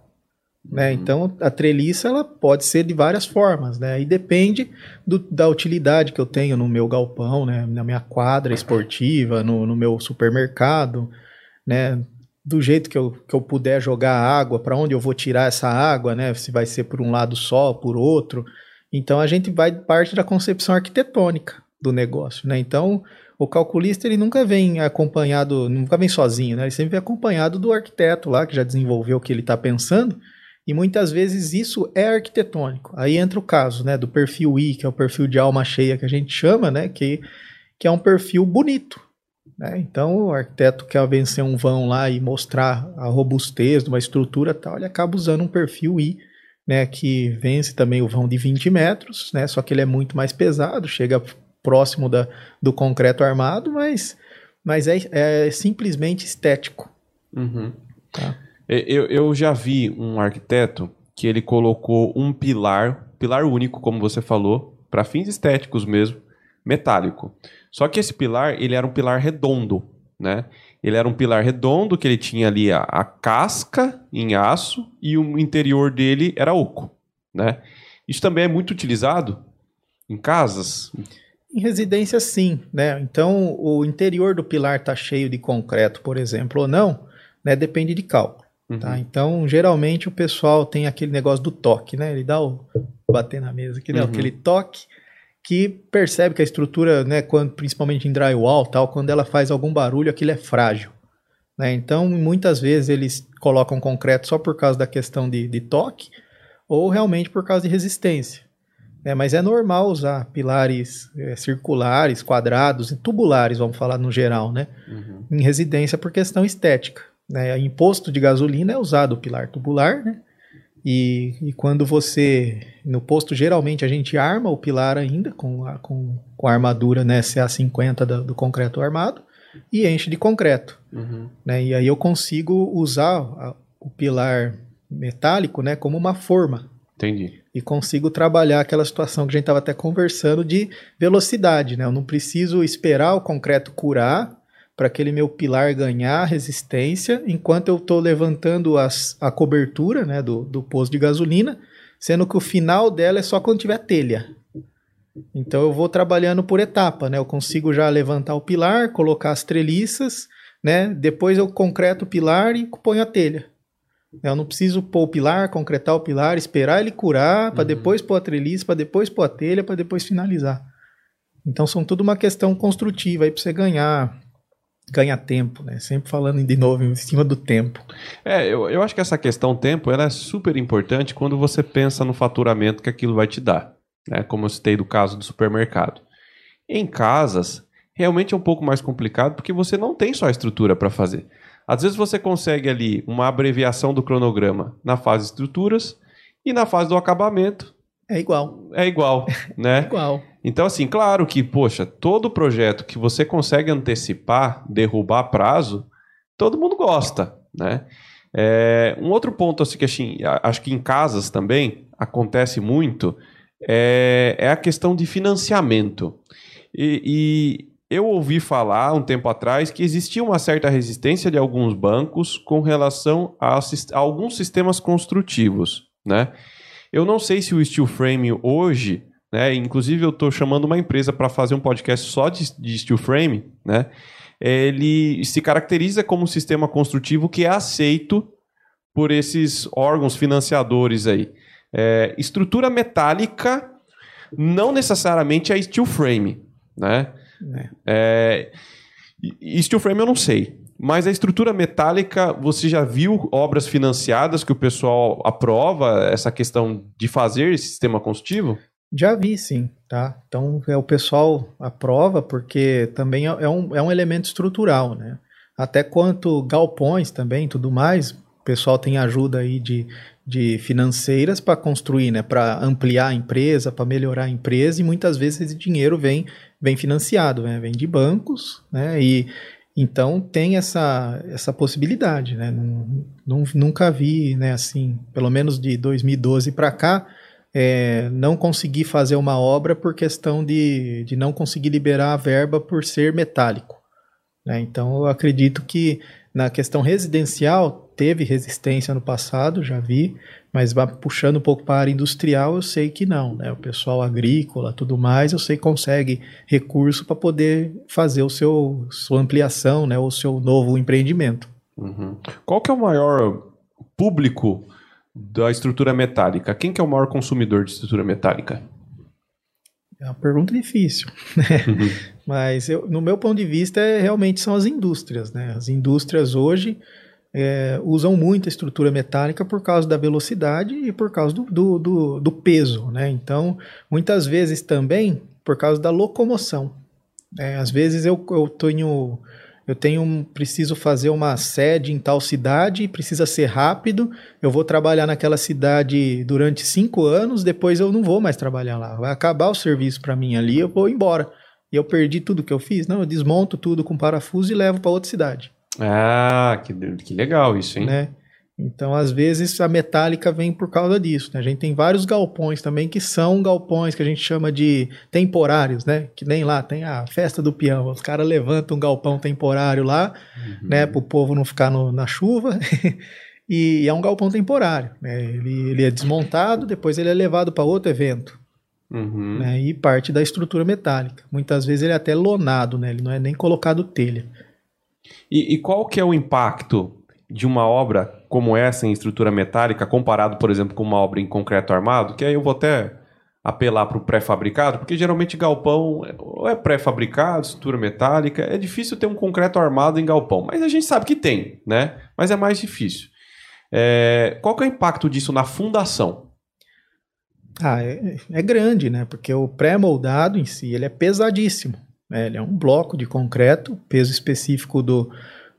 Né? Uhum. Então a treliça ela pode ser de várias formas, né? E depende do, da utilidade que eu tenho no meu galpão, né? na minha quadra esportiva, no, no meu supermercado, né? Do jeito que eu, que eu puder jogar água, para onde eu vou tirar essa água, né? Se vai ser por um lado só, por outro. Então a gente vai parte da concepção arquitetônica do negócio, né? Então o calculista ele nunca vem acompanhado, nunca vem sozinho, né? Ele sempre vem acompanhado do arquiteto lá que já desenvolveu o que ele está pensando. E muitas vezes isso é arquitetônico. Aí entra o caso, né, do perfil I, que é o perfil de alma cheia que a gente chama, né, que, que é um perfil bonito, né? Então, o arquiteto quer vencer um vão lá e mostrar a robustez de uma estrutura tal, ele acaba usando um perfil I, né, que vence também o vão de 20 metros, né, só que ele é muito mais pesado, chega próximo da, do concreto armado, mas, mas é, é simplesmente estético. Uhum. Tá? Eu, eu já vi um arquiteto que ele colocou um pilar, pilar único, como você falou, para fins estéticos mesmo, metálico. Só que esse pilar, ele era um pilar redondo, né? Ele era um pilar redondo que ele tinha ali a, a casca em aço e o interior dele era oco, né? Isso também é muito utilizado em casas. Em residência, sim, né? Então, o interior do pilar está cheio de concreto, por exemplo, ou não, né? Depende de cálculo. Uhum. Tá? Então, geralmente o pessoal tem aquele negócio do toque, né? Ele dá o bater na mesa aqui, né? Uhum. aquele toque que percebe que a estrutura, né, quando, principalmente em drywall, tal, quando ela faz algum barulho, aquilo é frágil. Né? Então, muitas vezes eles colocam concreto só por causa da questão de, de toque ou realmente por causa de resistência. É, mas é normal usar pilares é, circulares, quadrados e tubulares, vamos falar no geral, né? Uhum. Em residência por questão estética. Né? Em posto de gasolina é usado o pilar tubular, né? E, e, quando você. No posto, geralmente a gente arma o pilar ainda com a, com, com a armadura né, CA50 do, do concreto armado e enche de concreto. Uhum. Né, e aí eu consigo usar a, o pilar metálico né, como uma forma. Entendi. E consigo trabalhar aquela situação que a gente estava até conversando de velocidade. Né? Eu não preciso esperar o concreto curar para aquele meu pilar ganhar resistência, enquanto eu estou levantando as, a cobertura né, do, do poço de gasolina, sendo que o final dela é só quando tiver telha. Então eu vou trabalhando por etapa, né? Eu consigo já levantar o pilar, colocar as treliças, né? Depois eu concreto o pilar e ponho a telha. Eu não preciso pôr o pilar, concretar o pilar, esperar ele curar, para uhum. depois pôr a treliça, para depois pôr a telha, para depois finalizar. Então são tudo uma questão construtiva aí para você ganhar ganha tempo, né? Sempre falando de novo em cima do tempo. É, eu, eu acho que essa questão tempo ela é super importante quando você pensa no faturamento que aquilo vai te dar, né? Como eu citei do caso do supermercado. Em casas, realmente é um pouco mais complicado porque você não tem só a estrutura para fazer. Às vezes você consegue ali uma abreviação do cronograma na fase estruturas e na fase do acabamento É igual. É igual, né? É igual. Então, assim, claro que, poxa, todo projeto que você consegue antecipar, derrubar prazo, todo mundo gosta, né? É, um outro ponto, assim, que assim, acho que em casas também acontece muito, é, é a questão de financiamento. E, e, eu ouvi falar um tempo atrás que existia uma certa resistência de alguns bancos com relação a, a alguns sistemas construtivos, né? Eu não sei se o steel frame hoje, né? Inclusive eu estou chamando uma empresa para fazer um podcast só de, de steel frame, né? Ele se caracteriza como um sistema construtivo que é aceito por esses órgãos financiadores aí. É, estrutura metálica não necessariamente é steel frame, né? É. É, steel frame eu não sei. Mas a estrutura metálica, você já viu obras financiadas que o pessoal aprova essa questão de fazer esse sistema construtivo? Já vi, sim, tá? Então, é, o pessoal aprova porque também é, é um, é um elemento estrutural, né? Até quanto galpões também, tudo mais, o pessoal tem ajuda aí de, de financeiras para construir, né? Para ampliar a empresa, para melhorar a empresa e muitas vezes esse dinheiro vem, vem financiado, né? Vem de bancos, né? E então tem essa, essa possibilidade, né? nunca vi, né, assim, pelo menos de 2012 para cá, é, não consegui fazer uma obra por questão de, de não conseguir liberar a verba por ser metálico. Né? Então eu acredito que na questão residencial teve resistência no passado, já vi, mas puxando um pouco para a área industrial, eu sei que não, né? O pessoal agrícola, tudo mais, eu sei que consegue recurso para poder fazer o seu sua ampliação, né? O seu novo empreendimento. Uhum. Qual que é o maior público da estrutura metálica? Quem que é o maior consumidor de estrutura metálica? É uma pergunta difícil, né? Uhum. Mas eu, no meu ponto de vista, é, realmente são as indústrias, né? As indústrias hoje é, usam muito a estrutura metálica por causa da velocidade e por causa do, do, do, do peso. Né? Então, muitas vezes também por causa da locomoção. É, às vezes eu, eu tenho eu tenho preciso fazer uma sede em tal cidade, precisa ser rápido. Eu vou trabalhar naquela cidade durante cinco anos, depois eu não vou mais trabalhar lá. Vai acabar o serviço para mim ali, eu vou embora. E eu perdi tudo que eu fiz. Não, eu desmonto tudo com parafuso e levo para outra cidade. Ah, que, que legal isso, hein? Né? Então, às vezes, a metálica vem por causa disso. Né? A gente tem vários galpões também que são galpões que a gente chama de temporários, né? Que nem lá tem a festa do peão. Os caras levantam um galpão temporário lá, uhum. né? Para o povo não ficar no, na chuva. e é um galpão temporário. Né? Ele, ele é desmontado, depois ele é levado para outro evento. Uhum. Né? E parte da estrutura metálica. Muitas vezes ele é até lonado, né? Ele não é nem colocado telha. E, e, qual que é o impacto de uma obra como essa em estrutura metálica comparado, por exemplo, com uma obra em concreto armado? Que aí eu vou até apelar para o pré-fabricado, porque geralmente galpão ou é pré-fabricado, estrutura metálica, é difícil ter um concreto armado em galpão, mas a gente sabe que tem, né? Mas é mais difícil. É, qual que é o impacto disso na fundação? Ah, é, é grande, né? Porque o pré-moldado em si ele é pesadíssimo. Né? Ele é um bloco de concreto, peso específico do,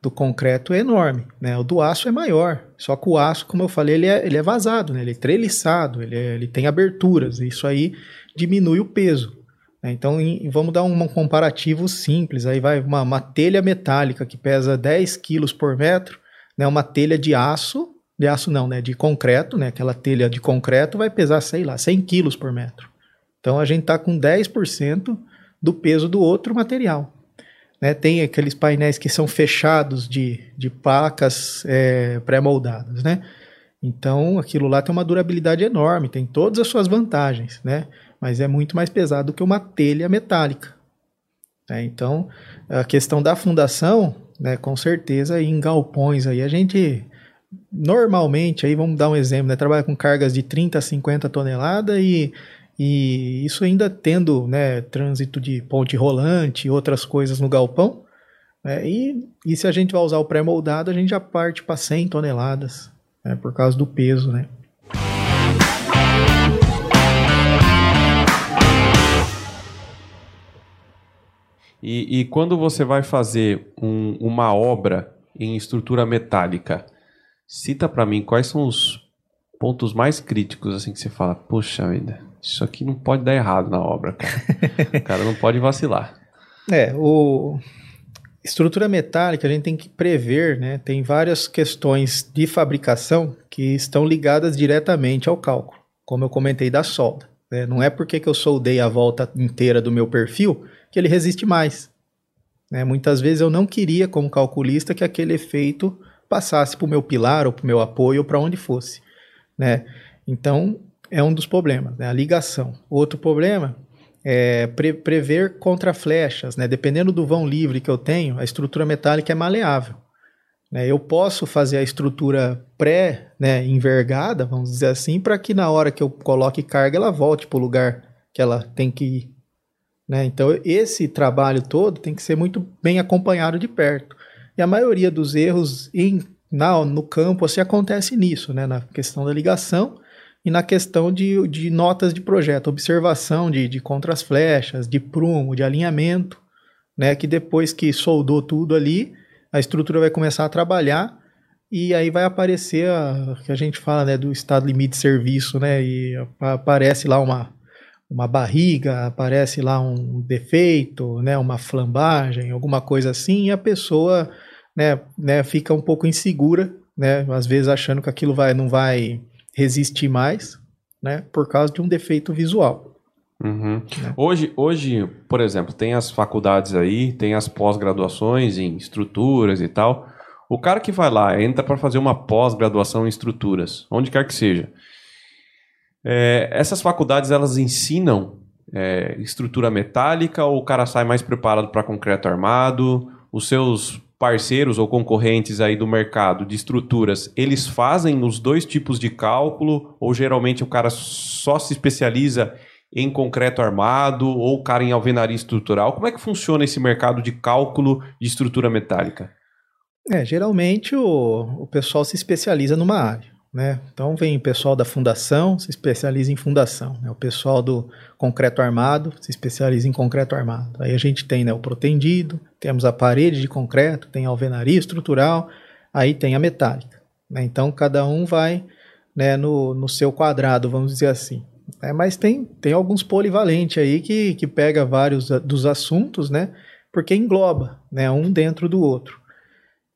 do concreto é enorme, né? O do aço é maior, só que o aço, como eu falei, ele é, ele é vazado, né? Ele é treliçado, ele, é, ele tem aberturas, isso aí diminui o peso. Né? Então, em, vamos dar um, um, comparativo simples, aí vai uma, uma telha metálica que pesa 10 quilos por metro, né? Uma telha de aço, de aço não, né? De concreto, né? Aquela telha de concreto vai pesar, sei lá, 100 quilos por metro. Então, a gente está com 10% do peso do outro material. Né? Tem aqueles painéis que são fechados de, de placas é, pré-moldadas, né? Então, aquilo lá tem uma durabilidade enorme, tem todas as suas vantagens, né? Mas é muito mais pesado que uma telha metálica. Né? Então, a questão da fundação, né, com certeza, em galpões aí, a gente normalmente, aí vamos dar um exemplo, né, trabalha com cargas de 30 a 50 toneladas e e isso ainda tendo né, trânsito de ponte rolante e outras coisas no galpão. Né, e, e se a gente vai usar o pré-moldado, a gente já parte para 100 toneladas, né, por causa do peso. Né? E, e, quando você vai fazer um, uma obra em estrutura metálica, cita para mim quais são os pontos mais críticos assim que você fala, puxa vida, isso aqui não pode dar errado na obra, cara. o cara não pode vacilar. É, o estrutura metálica a gente tem que prever, né? Tem várias questões de fabricação que estão ligadas diretamente ao cálculo, como eu comentei da solda. Né? Não é porque que eu soldei a volta inteira do meu perfil que ele resiste mais. Né? Muitas vezes eu não queria, como calculista, que aquele efeito passasse para o meu pilar ou para o meu apoio ou para onde fosse. Né? Então, é um dos problemas, né? a ligação. Outro problema é pre prever contra-flechas. Né? Dependendo do vão livre que eu tenho, a estrutura metálica é maleável. Né? Eu posso fazer a estrutura pré-envergada, né, vamos dizer assim, para que na hora que eu coloque carga ela volte para o lugar que ela tem que ir. Né? Então, esse trabalho todo tem que ser muito bem acompanhado de perto. E a maioria dos erros em, na, no campo assim, acontece nisso, né? na questão da ligação e na questão de, de notas de projeto, observação de, de contras flechas, de prumo, de alinhamento, né? que depois que soldou tudo ali, a estrutura vai começar a trabalhar e aí vai aparecer a que a gente fala né, do estado limite de serviço, né? E aparece lá uma, uma barriga, aparece lá um defeito, né, uma flambagem, alguma coisa assim, e a pessoa né, né, fica um pouco insegura, né, às vezes achando que aquilo vai, não vai resistir mais, né, por causa de um defeito visual. Uhum. Né? Hoje, hoje, por exemplo, tem as faculdades aí, tem as pós-graduações em estruturas e tal. O cara que vai lá, entra para fazer uma pós-graduação em estruturas, onde quer que seja. É, essas faculdades, elas ensinam é, estrutura metálica ou o cara sai mais preparado para concreto armado? Os seus parceiros ou concorrentes aí do mercado de estruturas, eles fazem os dois tipos de cálculo ou geralmente o cara só se especializa em concreto armado ou cara em alvenaria estrutural? Como é que funciona esse mercado de cálculo de estrutura metálica? É, geralmente o, o pessoal se especializa numa área. Né? Então vem o pessoal da fundação, se especializa em fundação. Né? O pessoal do concreto armado se especializa em concreto armado. Aí a gente tem né, o protendido, temos a parede de concreto, tem a alvenaria estrutural, aí tem a metálica. Né? Então cada um vai né, no, no seu quadrado, vamos dizer assim. É, mas tem, tem alguns polivalentes aí que, que pega vários dos assuntos, né? Porque engloba, né? Um dentro do outro.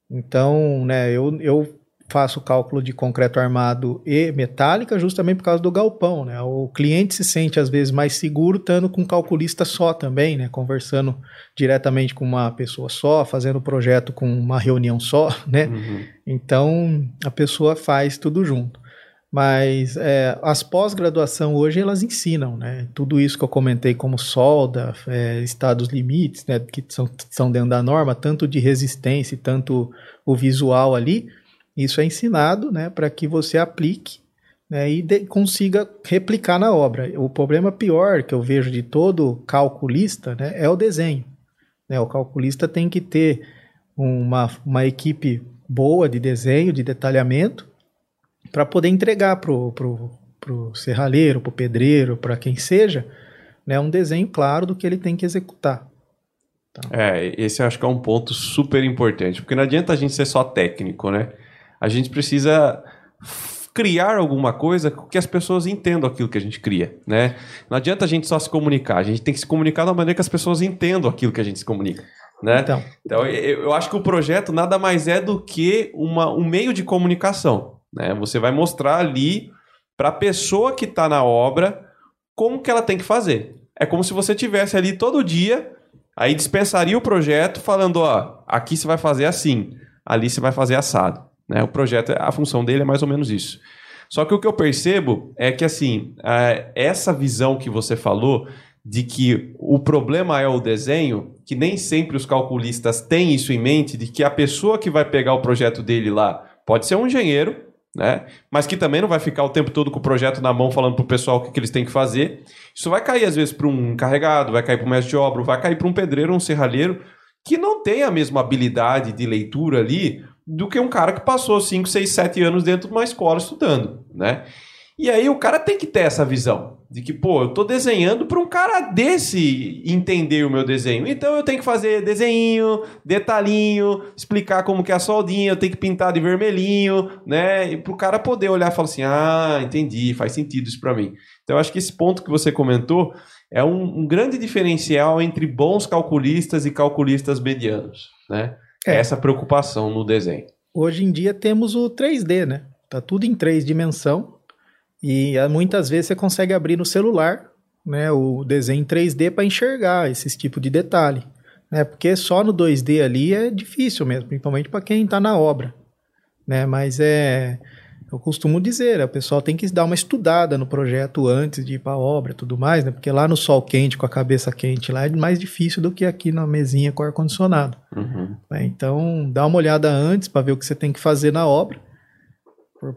Então, né, eu, eu faço cálculo de concreto armado e metálica justamente por causa do galpão, né? O cliente se sente às vezes mais seguro estando com um calculista só também, né? Conversando diretamente com uma pessoa só, fazendo o projeto com uma reunião só, né? Uhum. Então, a pessoa faz tudo junto. Mas é, as pós-graduação hoje elas ensinam, né? Tudo isso que eu comentei como solda, é, estados limites, né? Que são, são dentro da norma, tanto de resistência, tanto o visual ali. Isso é ensinado, né? Para que você aplique né, e de, consiga replicar na obra. O problema pior que eu vejo de todo calculista né, é o desenho. Né? O calculista tem que ter uma, uma equipe boa de desenho, de detalhamento, para poder entregar pro, pro, pro serralheiro, pro pedreiro, para quem seja, né, um desenho claro do que ele tem que executar. Tá? É, esse acho que é um ponto super importante, porque não adianta a gente ser só técnico, né? A gente precisa criar alguma coisa que as pessoas entendam aquilo que a gente cria, né? Não adianta a gente só se comunicar, a gente tem que se comunicar da maneira que as pessoas entendam aquilo que a gente se comunica. Né? Então, então eu, eu acho que o projeto nada mais é do que uma, um meio de comunicação. Né? Você vai mostrar ali para a pessoa que está na obra como que ela tem que fazer. É como se você tivesse ali todo dia, aí dispensaria o projeto falando, ó, aqui você vai fazer assim, ali você vai fazer assado. Né? O projeto, a função dele é mais ou menos isso. Só que o que eu percebo é que, assim, essa visão que você falou de que o problema é o desenho, que nem sempre os calculistas têm isso em mente, de que a pessoa que vai pegar o projeto dele lá pode ser um engenheiro, né? Mas que também não vai ficar o tempo todo com o projeto na mão falando para o pessoal o que, que, eles têm que fazer. Isso vai cair às vezes para um encarregado, vai cair para um mestre de obra, vai cair para um pedreiro, um serralheiro que não tem a mesma habilidade de leitura ali do que um cara que passou 5, 6, 7 anos dentro de uma escola estudando, né? E aí o cara tem que ter essa visão de que, pô, eu tô desenhando para um cara desse entender o meu desenho. Então eu tenho que fazer desenho, detalhinho, explicar como que é a soldinha, eu tenho que pintar de vermelhinho, né? E pro cara poder olhar e falar assim: "Ah, entendi, faz sentido isso para mim". Então, eu acho que esse ponto que você comentou é um, um grande diferencial entre bons calculistas e calculistas medianos, né? É. Essa preocupação no desenho. Hoje em dia temos o 3D, né? Tá tudo em três dimensão e ah, muitas vezes você consegue abrir no celular, né, o desenho em 3D para enxergar esse tipo de detalhe, né? Porque só no 2D ali é difícil mesmo, principalmente para quem está na obra, né? Mas é eu costumo dizer, o pessoal tem que dar uma estudada no projeto antes de ir para a obra e tudo mais, né? Porque lá no sol quente, com a cabeça quente, lá é mais difícil do que aqui na mesinha com ar-condicionado. Uhum. É, então, dá uma olhada antes para ver o que você tem que fazer na obra,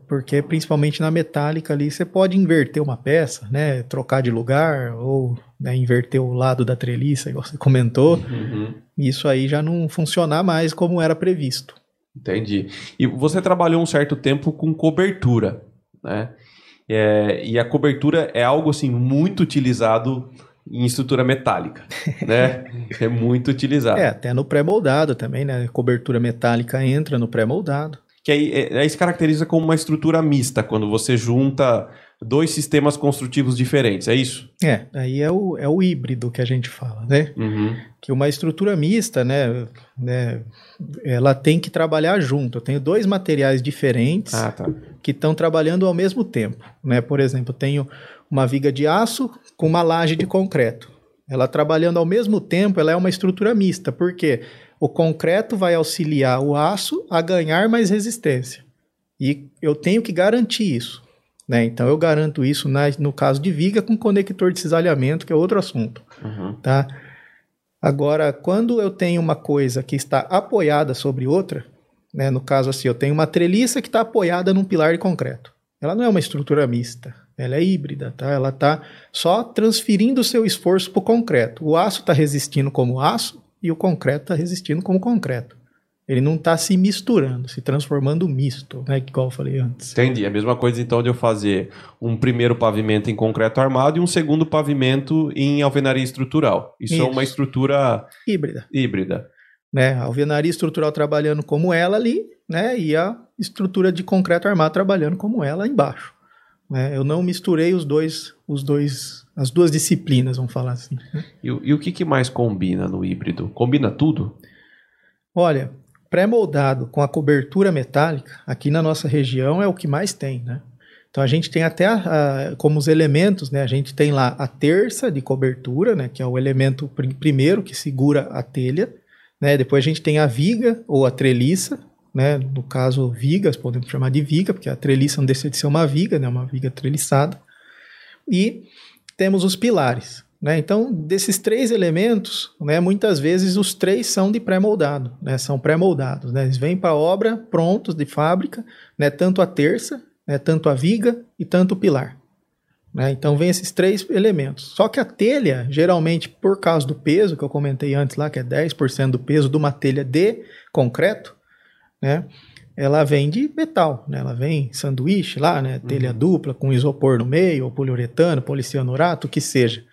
porque principalmente na metálica ali você pode inverter uma peça, né? Trocar de lugar ou né, inverter o lado da treliça, igual você comentou. Uhum. Isso aí já não funcionar mais como era previsto. Entendi. E você trabalhou um certo tempo com cobertura, né? É, e a cobertura é algo assim muito utilizado em estrutura metálica, né? É muito utilizado. É, até no pré-moldado também, né? Cobertura metálica entra no pré-moldado. Que aí, é, aí se caracteriza como uma estrutura mista, quando você junta dois sistemas construtivos diferentes, é isso? É, aí é o, é o híbrido que a gente fala, né? Uhum. Que uma estrutura mista, né, né, ela tem que trabalhar junto. Eu tenho dois materiais diferentes ah, tá. que estão trabalhando ao mesmo tempo, né? Por exemplo, eu tenho uma viga de aço com uma laje de concreto. Ela trabalhando ao mesmo tempo, ela é uma estrutura mista, porque o concreto vai auxiliar o aço a ganhar mais resistência. E eu tenho que garantir isso. Né? Então eu garanto isso na, no caso de viga com conector de cisalhamento, que é outro assunto. Uhum. Tá? Agora, quando eu tenho uma coisa que está apoiada sobre outra, né? no caso assim, eu tenho uma treliça que está apoiada num pilar de concreto. Ela não é uma estrutura mista, ela é híbrida, tá? Ela está só transferindo o seu esforço para o concreto. O aço está resistindo como aço e o concreto está resistindo como concreto. Ele não está se misturando, se transformando misto, né? Igual eu falei antes. Entendi. É a mesma coisa então de eu fazer um primeiro pavimento em concreto armado e um segundo pavimento em alvenaria estrutural. Isso, Isso. é uma estrutura híbrida. Híbrida. Né? A alvenaria estrutural trabalhando como ela ali, né? E a estrutura de concreto armado trabalhando como ela embaixo. Né? Eu não misturei os dois, os dois, as duas disciplinas, vamos falar assim. Né? E, e o que, que mais combina no híbrido? Combina tudo? Olha, pré-moldado com a cobertura metálica, aqui na nossa região é o que mais tem, né? Então a gente tem até a, a, como os elementos, né? A gente tem lá a terça de cobertura, né? Que é o elemento pr primeiro que segura a telha, né? Depois a gente tem a viga ou a treliça, né? No caso vigas, podemos chamar de viga, porque a treliça não deixa de ser uma viga, né? Uma viga treliçada. E temos os pilares, né? Então, desses três elementos, né, muitas vezes os três são de pré-moldado, né, são pré-moldados. Né? Eles vêm para a obra prontos de fábrica, né, tanto a terça, né, tanto a viga e tanto o pilar. Então, vem esses três elementos. Só que a telha, geralmente, por causa do peso, que eu comentei antes lá, que é 10% do peso de uma telha de concreto, ela vem de metal, né? ela vem sanduíche lá, né, telha uhum. dupla com isopor no meio, ou poliuretano, policianorato, o que seja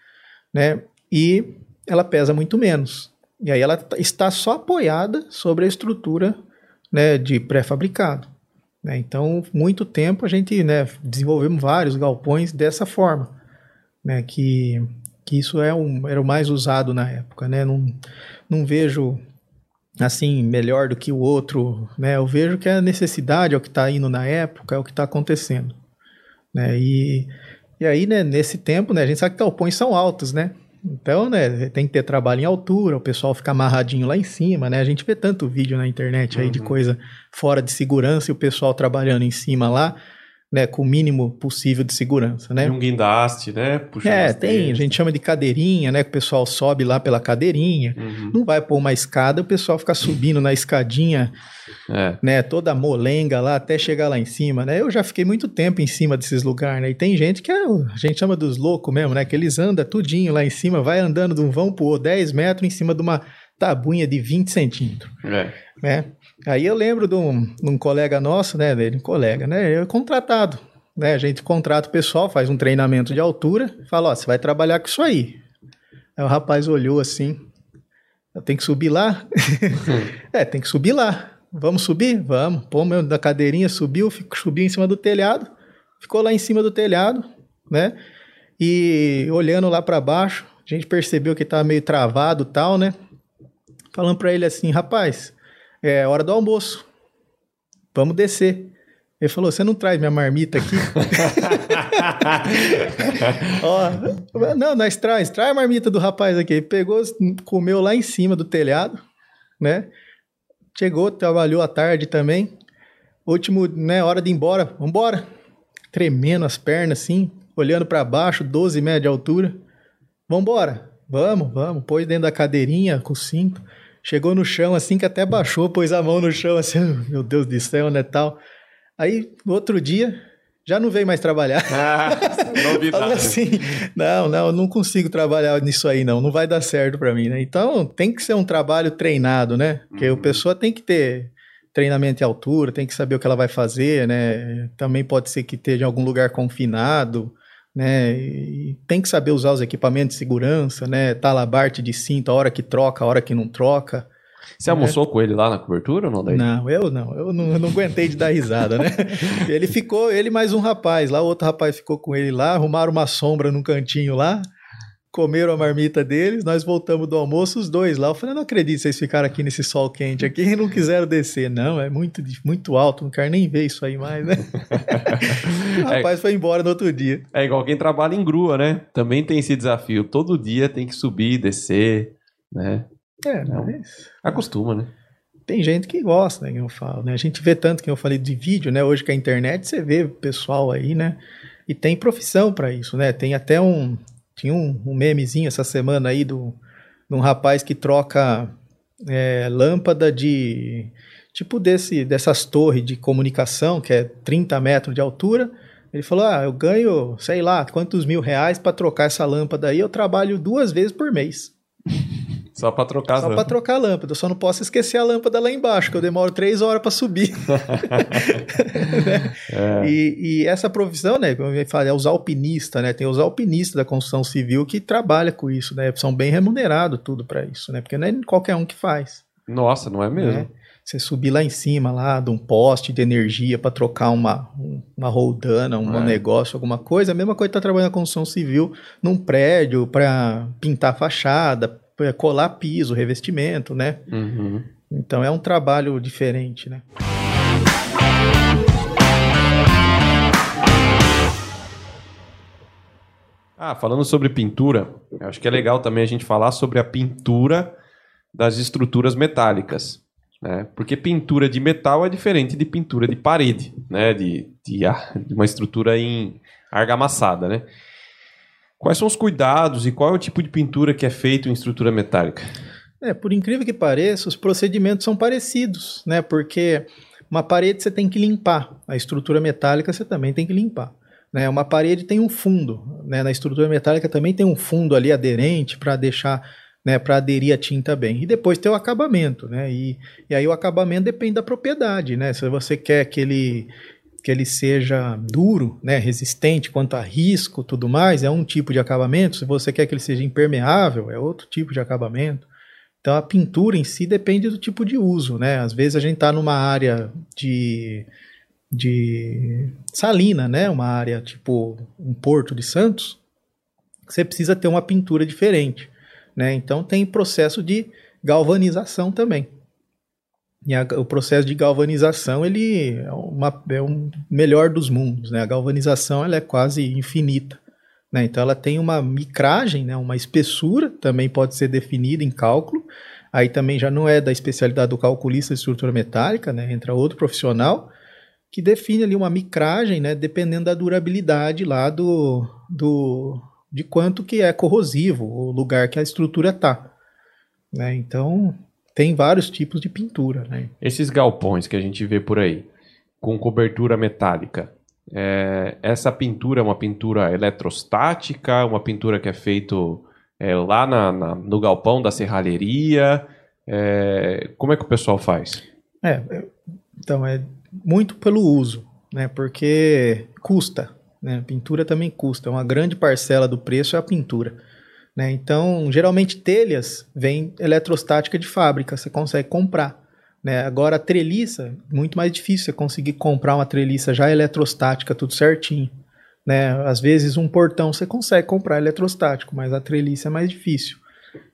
né? E ela pesa muito menos. E aí ela está só apoiada sobre a estrutura né, de pré-fabricado. Né? Então, muito tempo a gente né, desenvolvemos vários galpões dessa forma, né, que, que isso é um, era o mais usado na época. Né? Não, não vejo assim melhor do que o outro. Né? Eu vejo que a necessidade é o que está indo na época, é o que está acontecendo. Né? E e aí, né, nesse tempo, né, a gente sabe que galpões são altos, né? Então, né, tem que ter trabalho em altura, o pessoal fica amarradinho lá em cima, né? A gente vê tanto vídeo na internet aí uhum. de coisa fora de segurança e o pessoal trabalhando em cima lá né, com o mínimo possível de segurança, né? E um guindaste, né? Puxando é, tem, a gente chama de cadeirinha, né? Que o pessoal sobe lá pela cadeirinha, uhum. não vai pôr uma escada, o pessoal fica subindo na escadinha, é. né? Toda molenga lá até chegar lá em cima, né? Eu já fiquei muito tempo em cima desses lugares, né? E tem gente que é, a gente chama dos loucos mesmo, né? Que eles andam tudinho lá em cima, vai andando de um vão pro outro, 10 metros em cima de uma tabuinha de 20 centímetros, é. né? Aí eu lembro de um, de um colega nosso, né, dele, um colega, né, eu contratado, né, a gente contrata o pessoal, faz um treinamento de altura, fala, ó, você vai trabalhar com isso aí. Aí o rapaz olhou assim, eu tenho que subir lá? é, tem que subir lá. Vamos subir? Vamos. Pô, meu, da cadeirinha subiu, subiu em cima do telhado, ficou lá em cima do telhado, né? E olhando lá para baixo, a gente percebeu que estava meio travado tal, né? Falando para ele assim, rapaz, é hora do almoço, vamos descer. Ele falou: Você não traz minha marmita aqui? Ó, não, nós traz, traz a marmita do rapaz aqui. Ele pegou, comeu lá em cima do telhado, né? Chegou, trabalhou à tarde também. Último, né, hora de ir embora. Vambora. Tremendo as pernas assim, olhando para baixo, 12 metros de altura. Vambora. Vamos, vamos. Pôs dentro da cadeirinha com cinto. Chegou no chão assim que até baixou, pôs a mão no chão assim, meu Deus do céu, né, tal. Aí, no outro dia, já não veio mais trabalhar. Ah, novidade. assim, não, não, eu não consigo trabalhar nisso aí, não. Não vai dar certo para mim, né? Então, tem que ser um trabalho treinado, né? Porque uhum. a pessoa tem que ter treinamento em altura, tem que saber o que ela vai fazer, né? Também pode ser que esteja em algum lugar confinado, né? E tem que saber usar os equipamentos de segurança, né? Talabarte de cinto, a hora que troca, a hora que não troca. Você almoçou é. com ele lá na cobertura ou não? Daí? Não, eu não. Eu não, eu não aguentei de dar risada, né? ele ficou, ele mais um rapaz lá, outro rapaz ficou com ele lá, arrumaram uma sombra num cantinho lá, comeram a marmita deles, nós voltamos do almoço, os dois lá. Eu falei, não acredito vocês ficaram aqui nesse sol quente aqui e não quiseram descer. Não, é muito, muito alto, não quero nem ver isso aí mais, né? o rapaz é, foi embora no outro dia. É igual quem trabalha em grua, né? Também tem esse desafio. Todo dia tem que subir, descer, né? É, mas... Acostuma, né? Tem gente que gosta, né, que eu falo, né? A gente vê tanto que eu falei de vídeo, né? Hoje com a internet você vê pessoal aí, né? E tem profissão para isso, né? Tem até um tinha um, um, memezinho essa semana aí do de um rapaz que troca é, lâmpada de tipo desse dessas torres de comunicação que é 30 metros de altura. Ele falou: "Ah, eu ganho, sei lá, quantos mil reais para trocar essa lâmpada aí, eu trabalho duas vezes por mês". Só para trocar Só para trocar a lâmpada. Eu só não posso esquecer a lâmpada lá embaixo, que eu demoro três horas para subir. né? é. e, e, essa profissão, né, como eu falei, é os alpinistas, né? Tem os alpinistas da construção civil que trabalham com isso, né? São bem remunerados tudo para isso, né? Porque não é qualquer um que faz. Nossa, não é mesmo? Né? Você subir lá em cima, lá, de um poste de energia para trocar uma, uma roldana, um é. negócio, alguma coisa, a mesma coisa que tá trabalhando na construção civil num prédio para pintar fachada, é, colar piso, revestimento, né? Uhum. Então é um trabalho diferente, né? Ah, falando sobre pintura, acho que é legal também a gente falar sobre a pintura das estruturas metálicas. Né? Porque pintura de metal é diferente de pintura de parede, né? de, de, de uma estrutura em argamassada. Né? Quais são os cuidados e qual é o tipo de pintura que é feito em estrutura metálica? É, por incrível que pareça, os procedimentos são parecidos, né? Porque uma parede você tem que limpar, a estrutura metálica você também tem que limpar. Né? Uma parede tem um fundo, né? na estrutura metálica também tem um fundo ali aderente para deixar, né, para aderir a tinta bem. E depois tem o acabamento, né? E, e aí o acabamento depende da propriedade, né? Se você quer que ele que ele seja duro, né, resistente quanto a risco, tudo mais, é um tipo de acabamento. Se você quer que ele seja impermeável, é outro tipo de acabamento. Então a pintura em si depende do tipo de uso, né? Às vezes a gente está numa área de, de salina, né? Uma área tipo um porto de Santos, você precisa ter uma pintura diferente, né? Então tem processo de galvanização também. E a, o processo de galvanização ele é, uma, é um melhor dos mundos. Né? A galvanização ela é quase infinita. Né? Então ela tem uma micragem, né? uma espessura, também pode ser definida em cálculo. Aí também já não é da especialidade do calculista de estrutura metálica, né? entra outro profissional que define ali uma micragem, né? dependendo da durabilidade lá do, do de quanto que é corrosivo o lugar que a estrutura está. Né? Então tem vários tipos de pintura. Né? Esses galpões que a gente vê por aí, com cobertura metálica, é, essa pintura é uma pintura eletrostática, uma pintura que é feita é, lá na, na, no galpão da serralheria. É, como é que o pessoal faz? É, é então é muito pelo uso, né? Porque custa, né? Pintura também custa. Uma grande parcela do preço é a pintura. Né? Então, geralmente telhas vem eletrostática de fábrica, você consegue comprar. Né? Agora, a treliça, muito mais difícil você conseguir comprar uma treliça já eletrostática, tudo certinho. Né? Às vezes um portão você consegue comprar eletrostático, mas a treliça é mais difícil.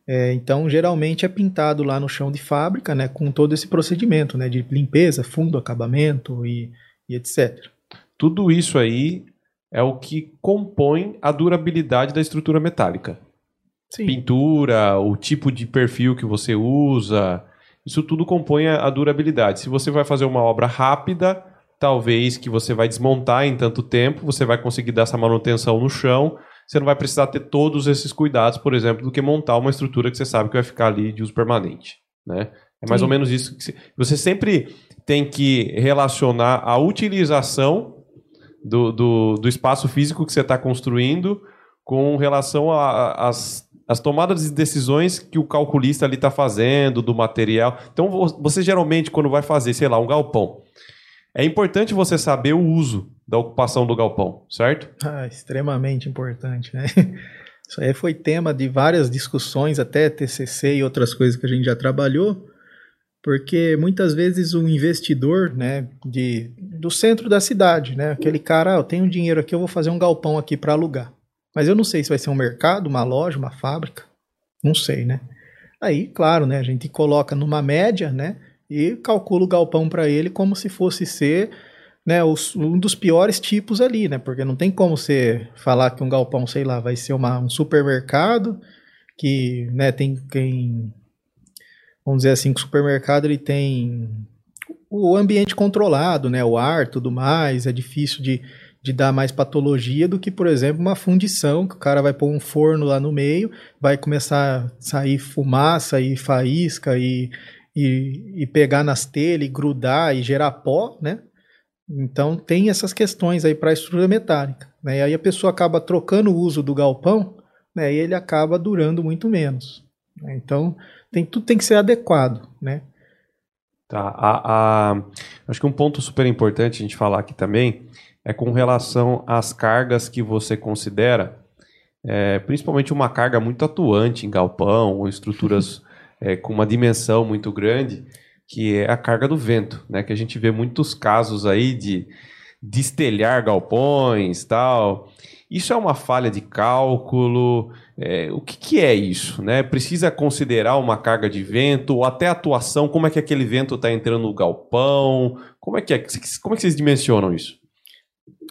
É, então, geralmente é pintado lá no chão de fábrica, né, com todo esse procedimento né, de limpeza, fundo, acabamento e, e etc. Tudo isso aí é o que compõe a durabilidade da estrutura metálica. Sim. Pintura, o tipo de perfil que você usa, isso tudo compõe a durabilidade. Se você vai fazer uma obra rápida, talvez que você vai desmontar em tanto tempo, você vai conseguir dar essa manutenção no chão, você não vai precisar ter todos esses cuidados, por exemplo, do que montar uma estrutura que você sabe que vai ficar ali de uso permanente, né? É mais Sim. ou menos isso que você sempre tem que relacionar a utilização do, do, do espaço físico que você está construindo com relação às as tomadas de decisões que o calculista ali está fazendo, do material. Então, você geralmente, quando vai fazer, sei lá, um galpão, é importante você saber o uso da ocupação do galpão, certo? Ah, extremamente importante, né? Isso aí foi tema de várias discussões, até TCC e outras coisas que a gente já trabalhou, porque muitas vezes o investidor, né, de, do centro da cidade, né, aquele cara, ah, eu tenho dinheiro aqui, eu vou fazer um galpão aqui para alugar. Mas eu não sei se vai ser um mercado, uma loja, uma fábrica. Não sei, né? Aí, claro, né? A gente coloca numa média, né? E calcula o galpão para ele como se fosse ser né, os, um dos piores tipos ali, né? Porque não tem como você falar que um galpão, sei lá, vai ser uma, um supermercado que, né, tem quem vamos dizer assim, que o supermercado ele tem o ambiente controlado, né, o ar, tudo mais, é difícil de de dar mais patologia do que, por exemplo, uma fundição, que o cara vai pôr um forno lá no meio, vai começar a sair fumaça e faísca e, e, e pegar nas telhas, e grudar e gerar pó, né? Então tem essas questões aí para a estrutura metálica. Né? E aí a pessoa acaba trocando o uso do galpão né? e ele acaba durando muito menos. Né? Então tem, tudo tem que ser adequado. Né? Tá. A, a, acho que um ponto super importante a gente falar aqui também é com relação às cargas que você considera, é, principalmente uma carga muito atuante em galpão ou estruturas é, com uma dimensão muito grande, que é a carga do vento, né? Que a gente vê muitos casos aí de destelhar galpões, tal. Isso é uma falha de cálculo? É, o que, que, é isso? Né? Precisa considerar uma carga de vento ou até atuação? Como é que aquele vento está entrando no galpão? Como é que é? Como é que vocês dimensionam isso?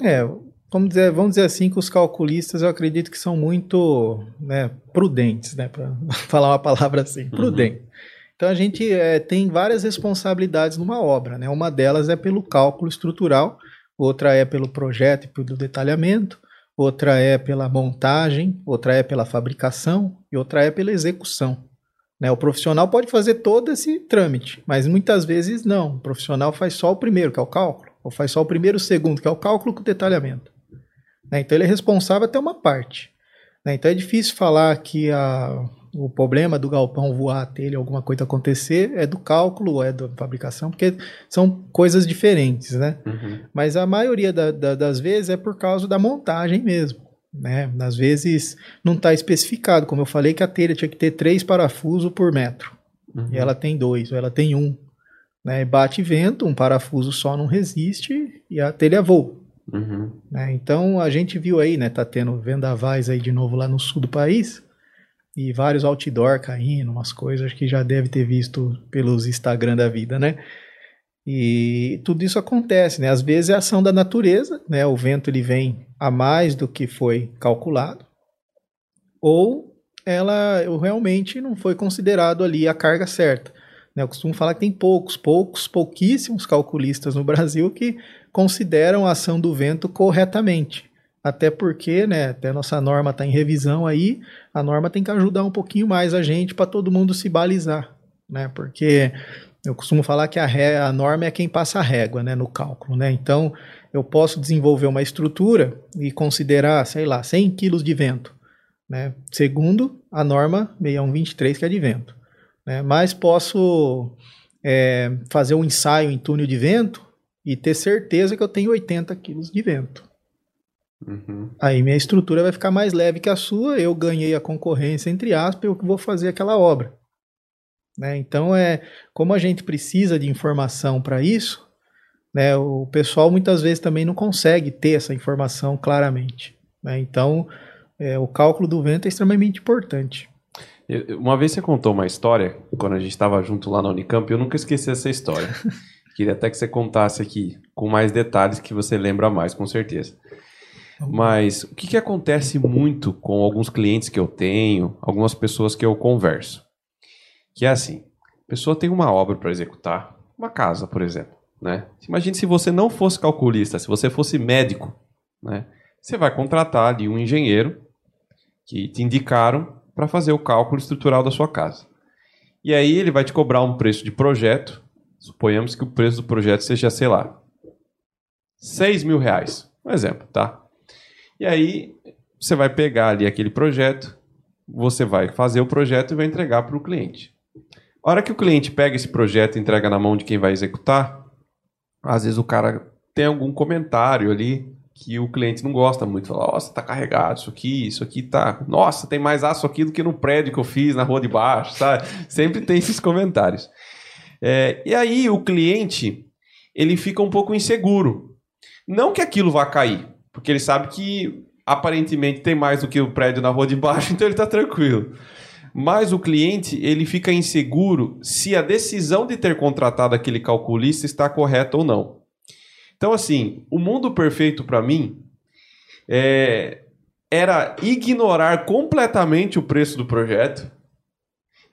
É, vamos dizer, vamos dizer assim que os calculistas eu acredito que são muito né, prudentes, né, para falar uma palavra assim, uhum. prudente. Então a gente é, tem várias responsabilidades numa obra, né? Uma delas é pelo cálculo estrutural, outra é pelo projeto e pelo detalhamento, outra é pela montagem, outra é pela fabricação e outra é pela execução. Né? O profissional pode fazer todo esse trâmite, mas muitas vezes não. O profissional faz só o primeiro, que é o cálculo ou faz só o primeiro e o segundo, que é o cálculo com detalhamento. Né? Então ele é responsável até uma parte. Né? Então é difícil falar que a, o problema do galpão voar a telha, alguma coisa acontecer, é do cálculo ou é da fabricação, porque são coisas diferentes, né? Uhum. Mas a maioria da, da, das vezes é por causa da montagem mesmo. Né? Às vezes não está especificado, como eu falei que a telha tinha que ter três parafusos por metro. Uhum. E ela tem dois, ou ela tem um. Né? Bate vento, um parafuso só não resiste e a telha voa. Uhum. Né? Então a gente viu aí, né? Tá tendo vendavais aí de novo lá no sul do país e vários outdoor caindo, umas coisas que já deve ter visto pelos Instagram da vida, né? E tudo isso acontece, né? Às vezes é ação da natureza, né? O vento ele vem a mais do que foi calculado, ou ela realmente não foi considerado ali a carga certa. Né? Eu costumo falar que tem poucos, poucos, pouquíssimos calculistas no Brasil que consideram a ação do vento corretamente. Até porque, né, até nossa norma está em revisão aí, a norma tem que ajudar um pouquinho mais a gente para todo mundo se balizar, né? Porque eu costumo falar que a, ré, a norma é quem passa a régua, né, no cálculo, né? Então, eu posso desenvolver uma estrutura e considerar, sei lá, 100 kg de vento, né? Segundo a norma 6123 que é de vento né? mas posso é, fazer um ensaio em túnel de vento e ter certeza que eu tenho 80 quilos de vento. Uhum. Aí minha estrutura vai ficar mais leve que a sua, eu ganhei a concorrência, entre aspas, eu vou fazer aquela obra. Né? Então, é como a gente precisa de informação para isso, né, o pessoal muitas vezes também não consegue ter essa informação claramente. Né? Então, é, o cálculo do vento é extremamente importante. Uma vez você contou uma história, quando a gente estava junto lá na Unicamp, eu nunca esqueci essa história. Queria até que você contasse aqui, com mais detalhes que você lembra mais, com certeza. Mas o que, que acontece muito com alguns clientes que eu tenho, algumas pessoas que eu converso? Que é assim, a pessoa tem uma obra para executar, uma casa, por exemplo. Né? Imagine se você não fosse calculista, se você fosse médico. Né? Você vai contratar ali um engenheiro que te indicaram para fazer o cálculo estrutural da sua casa. E aí ele vai te cobrar um preço de projeto. Suponhamos que o preço do projeto seja, sei lá, 6 mil reais. Um exemplo, tá? E aí você vai pegar ali aquele projeto, você vai fazer o projeto e vai entregar para o cliente. A hora que o cliente pega esse projeto e entrega na mão de quem vai executar, às vezes o cara tem algum comentário ali que o cliente não gosta muito. Fala, nossa, tá carregado isso aqui, isso aqui tá. Nossa, tem mais aço aqui do que no prédio que eu fiz na rua de baixo, sabe? Sempre tem esses comentários. É, e aí o cliente ele fica um pouco inseguro. Não que aquilo vá cair, porque ele sabe que aparentemente tem mais do que o prédio na rua de baixo, então ele está tranquilo. Mas o cliente ele fica inseguro se a decisão de ter contratado aquele calculista está correta ou não. Então, assim, o mundo perfeito para mim é, era ignorar completamente o preço do projeto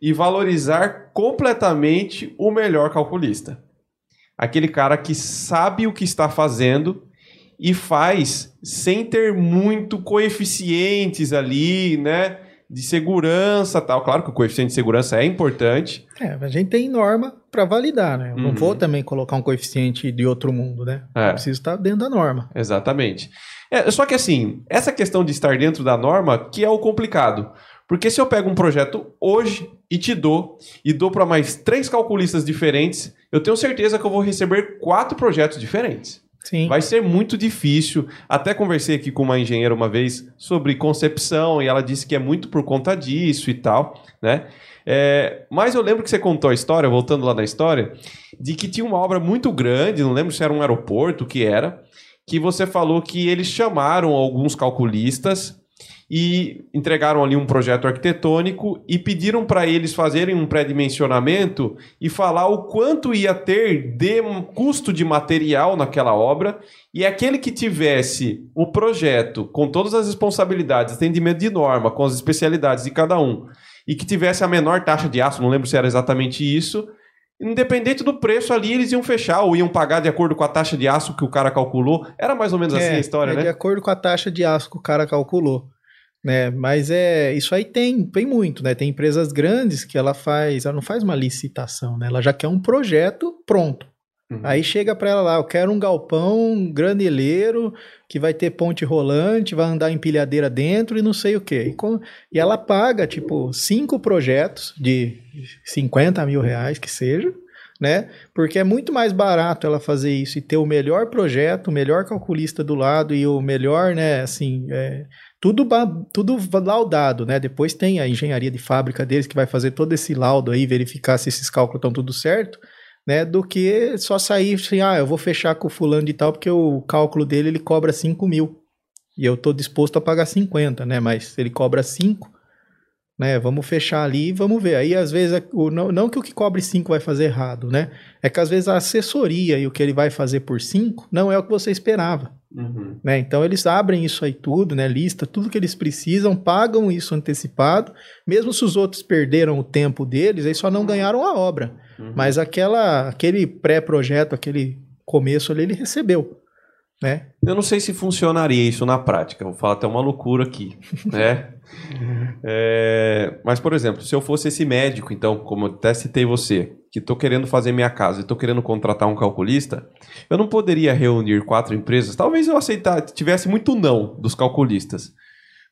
e valorizar completamente o melhor calculista. Aquele cara que sabe o que está fazendo e faz sem ter muito coeficientes ali, né? De segurança tal. Claro que o coeficiente de segurança é importante. É, a gente tem norma para validar, né? Eu uhum. não vou também colocar um coeficiente de outro mundo, né? É. Eu preciso estar dentro da norma. Exatamente. É, só que assim, essa questão de estar dentro da norma que é o complicado. Porque se eu pego um projeto hoje e te dou, e dou para mais três calculistas diferentes, eu tenho certeza que eu vou receber quatro projetos diferentes. Sim. Vai ser muito difícil. Até conversei aqui com uma engenheira uma vez sobre concepção e ela disse que é muito por conta disso e tal, né? É, mas eu lembro que você contou a história, voltando lá na história, de que tinha uma obra muito grande, não lembro se era um aeroporto, o que era, que você falou que eles chamaram alguns calculistas e entregaram ali um projeto arquitetônico e pediram para eles fazerem um pré-dimensionamento e falar o quanto ia ter de custo de material naquela obra. E aquele que tivesse o projeto com todas as responsabilidades, atendimento de norma, com as especialidades de cada um e que tivesse a menor taxa de aço, não lembro se era exatamente isso, independente do preço ali, eles iam fechar ou iam pagar de acordo com a taxa de aço que o cara calculou. Era mais ou menos é, assim a história, é né? De acordo com a taxa de aço que o cara calculou né? Mas é isso aí tem, tem muito, né? Tem empresas grandes que ela faz, ela não faz uma licitação, né? Ela já quer um projeto pronto. Uhum. Aí chega para ela lá, eu quero um galpão graneleiro que vai ter ponte rolante, vai andar empilhadeira dentro e não sei o que. E, com, e ela paga, tipo, cinco projetos de 50 mil reais, que seja, né? Porque é muito mais barato ela fazer isso e ter o melhor projeto, o melhor calculista do lado e o melhor, né, assim, é, tudo, tudo laudado, né? Depois tem a engenharia de fábrica deles que vai fazer todo esse laudo aí, verificar se esses cálculos estão tudo certo, né? Do que só sair assim, ah, eu vou fechar com o fulano de tal, porque o cálculo dele ele cobra 5 mil. E eu estou disposto a pagar 50, né? Mas ele cobra 5, né? Vamos fechar ali e vamos ver. Aí, às vezes, o, não, não que o que cobre 5 vai fazer errado, né? É que às vezes a assessoria e o que ele vai fazer por 5 não é o que você esperava. Uhum. Né? Então eles abrem isso aí tudo, né? Lista tudo que eles precisam, pagam isso antecipado. Mesmo se os outros perderam o tempo deles, eles só não ganharam a obra. Uhum. Mas aquela, aquele pré-projeto, aquele começo ali, ele recebeu. Né? Eu não sei se funcionaria isso na prática. Vou falar até uma loucura aqui, né? é, mas, por exemplo, se eu fosse esse médico, então, como eu até citei você, que estou querendo fazer minha casa e estou querendo contratar um calculista, eu não poderia reunir quatro empresas. Talvez eu aceitasse, tivesse muito não dos calculistas.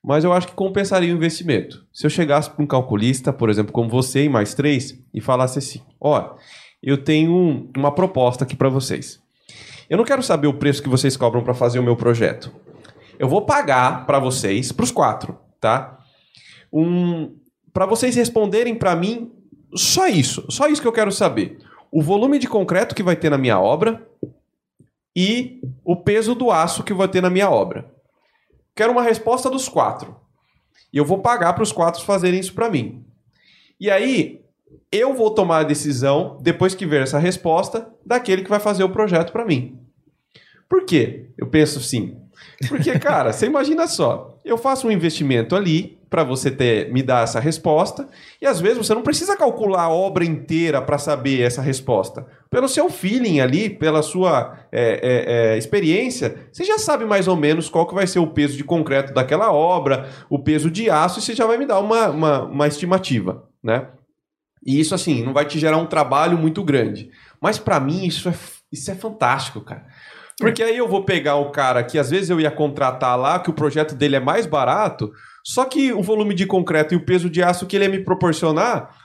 Mas eu acho que compensaria o investimento. Se eu chegasse para um calculista, por exemplo, como você e mais três, e falasse assim: ó, eu tenho uma proposta aqui para vocês. Eu não quero saber o preço que vocês cobram para fazer o meu projeto. Eu vou pagar para vocês, para os quatro, tá? Um, para vocês responderem para mim só isso, só isso que eu quero saber. O volume de concreto que vai ter na minha obra, e o peso do aço que vou ter na minha obra. Quero uma resposta dos quatro. E eu vou pagar para os quatro fazerem isso para mim. E aí, eu vou tomar a decisão, depois que ver essa resposta, daquele que vai fazer o projeto para mim. Por quê? Eu penso assim. Porque, cara, você imagina só, eu faço um investimento ali para você ter me dar essa resposta, e às vezes você não precisa calcular a obra inteira para saber essa resposta. Pelo seu feeling ali, pela sua é, é, é, experiência, você já sabe mais ou menos qual que vai ser o peso de concreto daquela obra, o peso de aço, e você já vai me dar uma, uma, uma estimativa, né? E isso, assim, não vai te gerar um trabalho muito grande. Mas para mim, isso é, isso é fantástico, cara. Porque aí eu vou pegar o cara que às vezes eu ia contratar lá, que o projeto dele é mais barato, só que o volume de concreto e o peso de aço que ele ia me proporcionar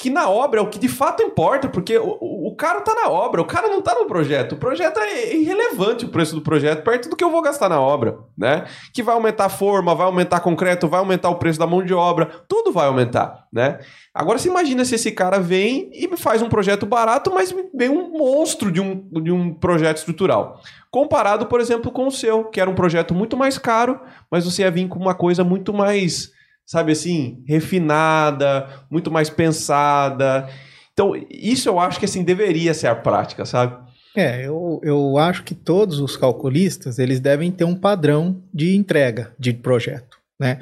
que na obra é o que de fato importa, porque o, o, cara tá na obra, o cara não tá no projeto. O projeto é irrelevante o preço do projeto perto do que eu vou gastar na obra, né? Que vai aumentar a forma, vai aumentar concreto, vai aumentar o preço da mão de obra, tudo vai aumentar, né? Agora você imagina se esse cara vem e faz um projeto barato, mas vem um monstro de um, de um projeto estrutural. Comparado, por exemplo, com o seu, que era um projeto muito mais caro, mas você ia vir com uma coisa muito mais sabe assim, refinada, muito mais pensada. Então, isso eu acho que assim deveria ser a prática, sabe? É, eu, eu acho que todos os calculistas, eles devem ter um padrão de entrega de projeto, né?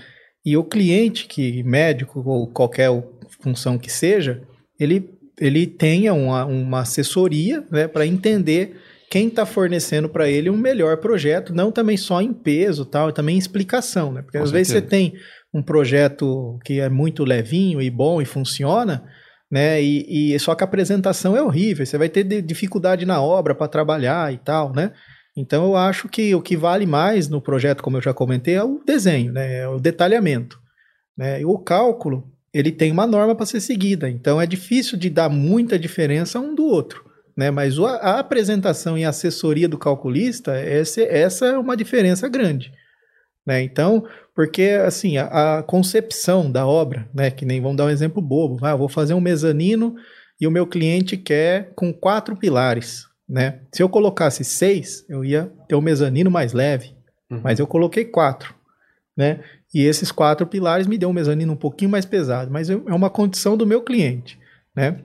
E o cliente, que médico ou qualquer função que seja, ele, ele tenha uma, uma assessoria né, para entender quem está fornecendo para ele um melhor projeto, não também só em peso tal, também em explicação, né? Porque Com às certeza. vezes você tem um projeto que é muito levinho e bom e funciona, né? E, e só que a apresentação é horrível, você vai ter dificuldade na obra para trabalhar e tal, né? Então eu acho que o que vale mais no projeto, como eu já comentei, é o desenho, né? É o detalhamento, né? E o cálculo ele tem uma norma para ser seguida, então é difícil de dar muita diferença um do outro. Né, mas a, apresentação e a assessoria do calculista, essa, é uma diferença grande. Né? Então, porque assim, a, a, concepção da obra, né, que nem vamos dar um exemplo bobo, ah, vou fazer um mezanino e o meu cliente quer com quatro pilares, né? Se eu colocasse seis, eu ia ter um mezanino mais leve, uhum. mas eu coloquei quatro, né? E esses quatro pilares me deu um mezanino um pouquinho mais pesado, mas é uma condição do meu cliente, né?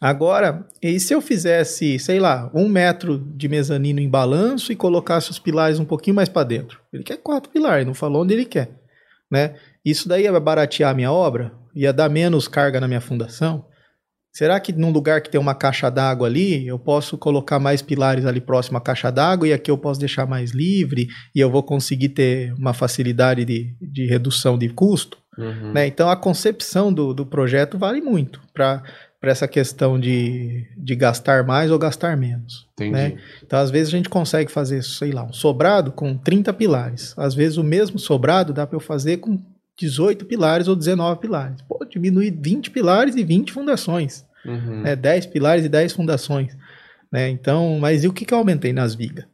Agora, e se eu fizesse, sei lá, um metro de mezanino em balanço e colocasse os pilares um pouquinho mais para dentro? Ele quer quatro pilares, não falou onde ele quer. Né? Isso daí ia baratear a minha obra? Ia dar menos carga na minha fundação? Será que num lugar que tem uma caixa d'água ali, eu posso colocar mais pilares ali próximo à caixa d'água e aqui eu posso deixar mais livre e eu vou conseguir ter uma facilidade de, de redução de custo? Uhum. Né? Então a concepção do, do projeto vale muito para essa questão de, de gastar mais ou gastar menos. Entendi. Né? Então, às vezes, a gente consegue fazer, sei lá, um sobrado com 30 pilares. Às vezes, o mesmo sobrado dá para eu fazer com 18 pilares ou 19 pilares. Pô, diminuir 20 pilares e 20 fundações. Uhum. Né? 10 pilares e 10 fundações. Né? Então, mas e o que, que eu aumentei nas vigas?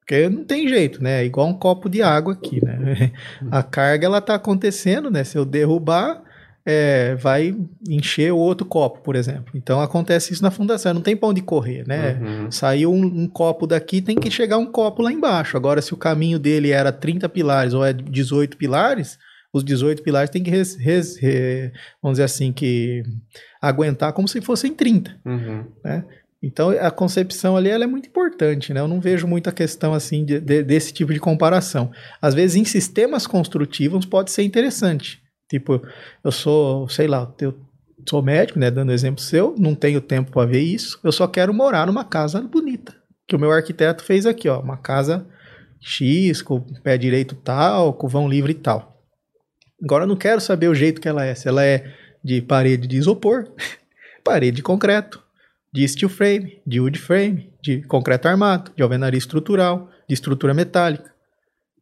Porque não tem jeito, né? É igual um copo de água aqui, né? A carga, ela tá acontecendo, né? Se eu derrubar, é, vai encher o outro copo, por exemplo. Então acontece isso na fundação, não tem pra onde correr, né? Uhum. Saiu um, um, copo daqui, tem que chegar um copo lá embaixo. Agora, se o caminho dele era 30 pilares ou é 18 pilares, os 18 pilares tem que, res, res, re, vamos dizer assim, que aguentar como se fossem 30, uhum. né? Então a concepção ali ela é muito importante, né? Eu não vejo muita questão assim de, de, desse tipo de comparação. Às vezes em sistemas construtivos pode ser interessante, Tipo, eu sou, sei lá, eu sou médico, né? Dando exemplo seu, não tenho tempo para ver isso. Eu só quero morar numa casa bonita. Que o meu arquiteto fez aqui, ó. Uma casa X, com pé direito tal, com vão livre e tal. Agora eu não quero saber o jeito que ela é. Se ela é de parede de isopor, parede de concreto, de steel frame, de wood frame, de concreto armado, de alvenaria estrutural, de estrutura metálica.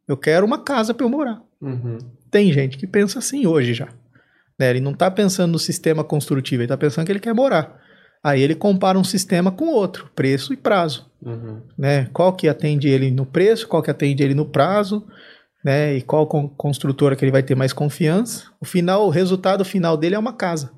Eu quero uma casa para eu morar. Uhum. Tem gente que pensa assim hoje já. Né? Ele não está pensando no sistema construtivo, ele está pensando que ele quer morar. Aí ele compara um sistema com outro, preço e prazo. Uhum. Né? Qual que atende ele no preço, qual que atende ele no prazo, né? E qual construtora que ele vai ter mais confiança. O final, o resultado final dele é uma casa.